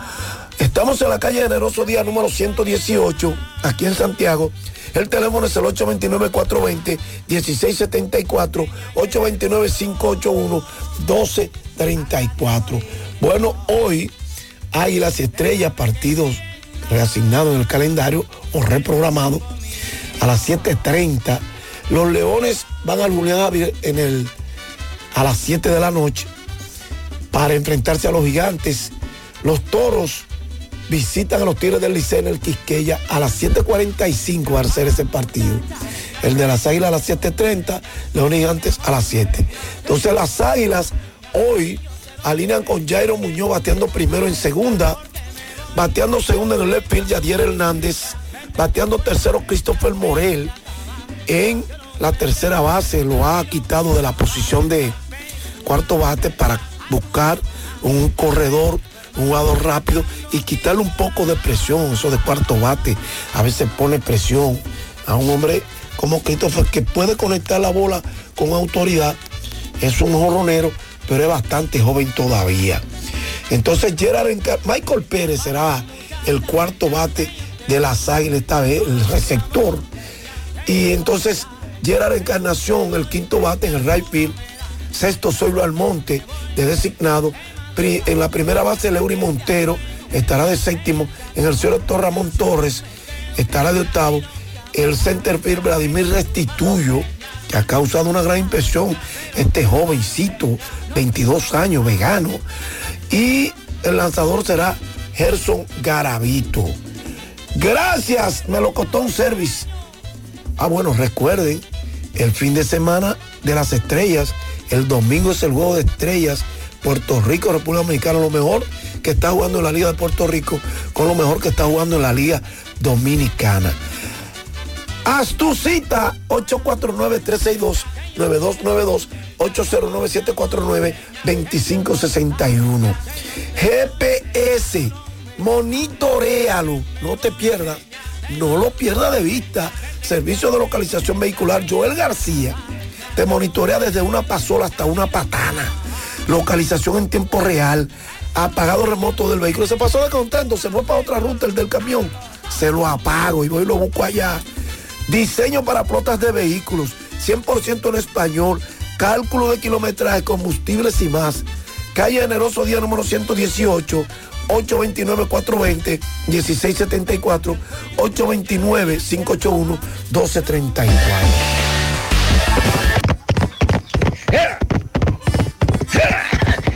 Estamos en la calle Generoso Día número 118, aquí en Santiago. El teléfono es el 829-420-1674, 829-581-1234. Bueno, hoy hay las estrellas, partidos reasignados en el calendario o reprogramados a las 7.30. Los Leones van al Julián en el, a las 7 de la noche para enfrentarse a los gigantes. Los toros visitan a los Tigres del Liceo en el Quisqueya a las 7.45 va a ser ese partido. El de las Águilas a las 7.30, Leones Gigantes a las 7. Entonces las Águilas hoy alinean con Jairo Muñoz bateando primero en segunda, bateando segunda en el left field Yadier Hernández, bateando tercero Christopher Morel en la tercera base, lo ha quitado de la posición de cuarto bate para buscar un corredor, un jugador rápido y quitarle un poco de presión, eso de cuarto bate, a veces pone presión a un hombre como Christopher que puede conectar la bola con autoridad, es un jorronero, pero es bastante joven todavía. Entonces Gerard Michael Pérez será el cuarto bate de las águilas esta vez, el receptor. Y entonces Gerard Encarnación, el quinto bate en el right field. Sexto Zoilo Almonte, de designado. En la primera base, Leury Montero estará de séptimo. En el cielo, Ramón Torres. estará de octavo el centerfield Vladimir Restituyo, que ha causado una gran impresión, este jovencito, 22 años, vegano. Y el lanzador será Gerson Garavito. Gracias, Melocotón Service. Ah, bueno, recuerden, el fin de semana de las estrellas, el domingo es el juego de estrellas, Puerto Rico, República Dominicana, lo mejor que está jugando en la Liga de Puerto Rico con lo mejor que está jugando en la Liga Dominicana. Haz tu cita 849-362-9292, 809-749-2561. GPS, monitorealo, no te pierdas, no lo pierdas de vista. Servicio de localización vehicular Joel García te monitorea desde una pasola hasta una patana. Localización en tiempo real, apagado remoto del vehículo. Se pasó de contento, se fue para otra ruta el del camión. Se lo apago y voy y lo busco allá. Diseño para flotas de vehículos, 100% en español, cálculo de kilometraje, combustibles y más. Calle Generoso Día número 118, 829-420-1674, 829-581-1234.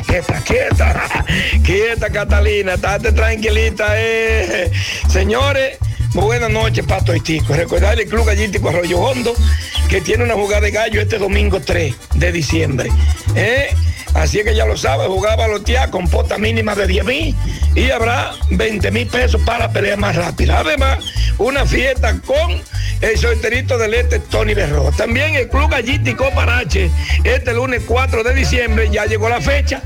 Quieta, quieta, quieta Catalina, estate tranquilita. Eh. Señores, buenas noches, Pato Haitico. Recordar el Club Gallítico Arroyo Hondo, que tiene una jugada de gallo este domingo 3 de diciembre. Eh. Así que ya lo sabe, jugaba lotear con pota mínima de 10 mil y habrá 20 mil pesos para pelear más rápida. Además, una fiesta con el solterito del este Tony Berro. También el Club Gallítico Parache, este lunes 4 de diciembre, ya llegó la fecha.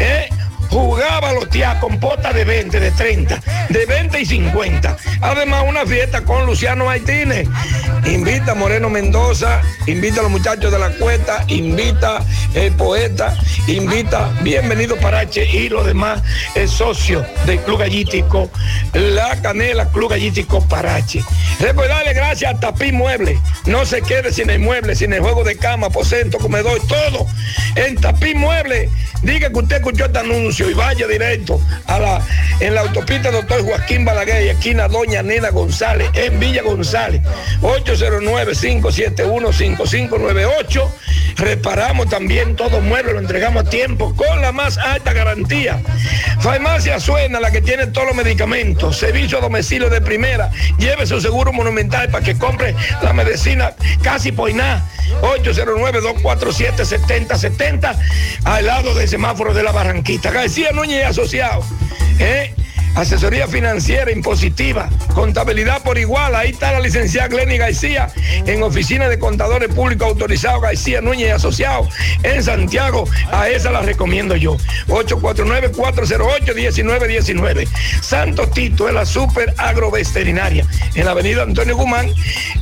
eh, Jugaba lotear con potas de 20, de 30, de 20 y 50. Además, una fiesta con Luciano Martínez. Invita a Moreno Mendoza, invita a los muchachos de la cuesta, invita el poeta, invita Bienvenido Parache y los demás el socio del Club Gallítico, La Canela Club Gallítico Parache. Recordarle gracias a Tapí Mueble. No se quede sin el mueble, sin el juego de cama, aposento, comedor, todo. En Tapí Mueble, diga que usted escuchó este anuncio y vaya directo a la, en la autopista Doctor Joaquín Balaguer, esquina Doña Nena González, en Villa González, 809-571-5598. Reparamos también todo mueble, lo entregamos a tiempo con la más alta garantía. Farmacia Suena, la que tiene todos los medicamentos, servicio a domicilio de primera. Lleve su seguro monumental para que compre la medicina casi por nada. 809-247-7070 al lado del semáforo de la Barranquita. García Núñez y Asociados. ¿eh? Asesoría financiera impositiva, contabilidad por igual. Ahí está la licenciada Glenny García en oficina de contadores públicos autorizados García Núñez y Asociados en Santiago. A esa la recomiendo yo. 849-408-1919. Santo Tito es la super agroveterinaria en la avenida Antonio Guzmán,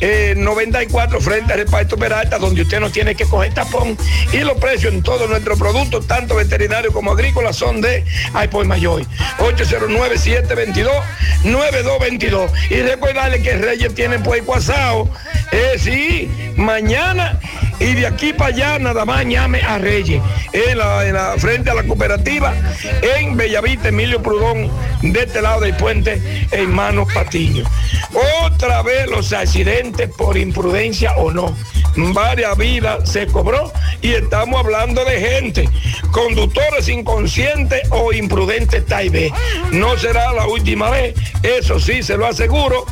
eh, 94 frente al reparto Peralta, donde usted no tiene que coger tapón. Y los precios en todos nuestros productos, tanto veterinarios como agrícolas, son de Aipoy Mayor. 809 722-9222. Y recordarle que Reyes tiene puerco asado. Eh, sí, mañana y de aquí para allá nada más llame a Reyes. En la, en frente a la cooperativa, en Bellavista, Emilio Prudón, de este lado del puente, hermano Patiño. Otra vez los accidentes por imprudencia o no. Varias vidas se cobró y estamos hablando de gente, conductores inconscientes o imprudentes tal vez. No será la última vez, eso sí, se lo aseguro.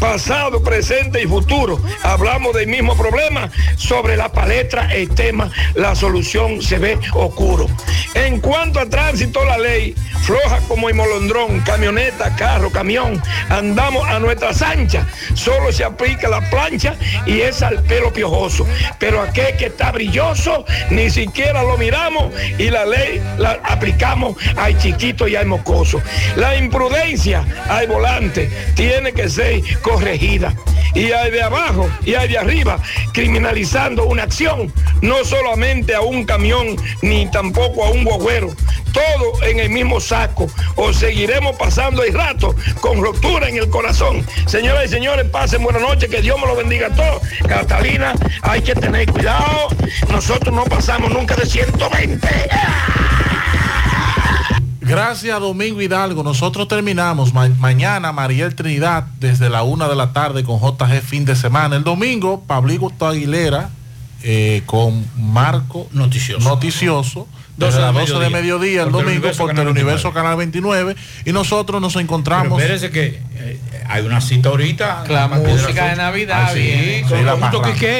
Pasado, presente y futuro. Hablamos del mismo problema sobre la palestra, el tema, la solución se ve oscuro. En cuanto a tránsito, la ley floja como el molondrón, camioneta, carro, camión, andamos a nuestras anchas, solo se aplica la plancha y es al pelo piojoso, pero aquel que está brilloso, ni siquiera lo miramos y la ley la aplicamos al chiquito y al mocoso. La imprudencia al volante tiene que ser corregida y hay de abajo y hay de arriba criminalizando una acción, no solamente a un camión ni tampoco a un guagüero, todo en el mismo saco o seguiremos pasando el rato con ruptura en el corazón. Señoras y señores, pasen buenas noches, que Dios me lo bendiga a todos. Catalina, hay que tener cuidado, nosotros no pasamos nunca de 120. Gracias Domingo Hidalgo. Nosotros terminamos ma- mañana Mariel Trinidad desde la una de la tarde con JG fin de semana. El domingo Pablito Aguilera eh, con Marco Noticioso. Noticioso. 12 Desde de las 12 de mediodía. el domingo Teleuniverso, por Teleuniverso Canal 29 y nosotros nos Pero encontramos espérese que eh, hay una cita ahorita. La música de. Navidad Ah, sí, la. Quiqueya.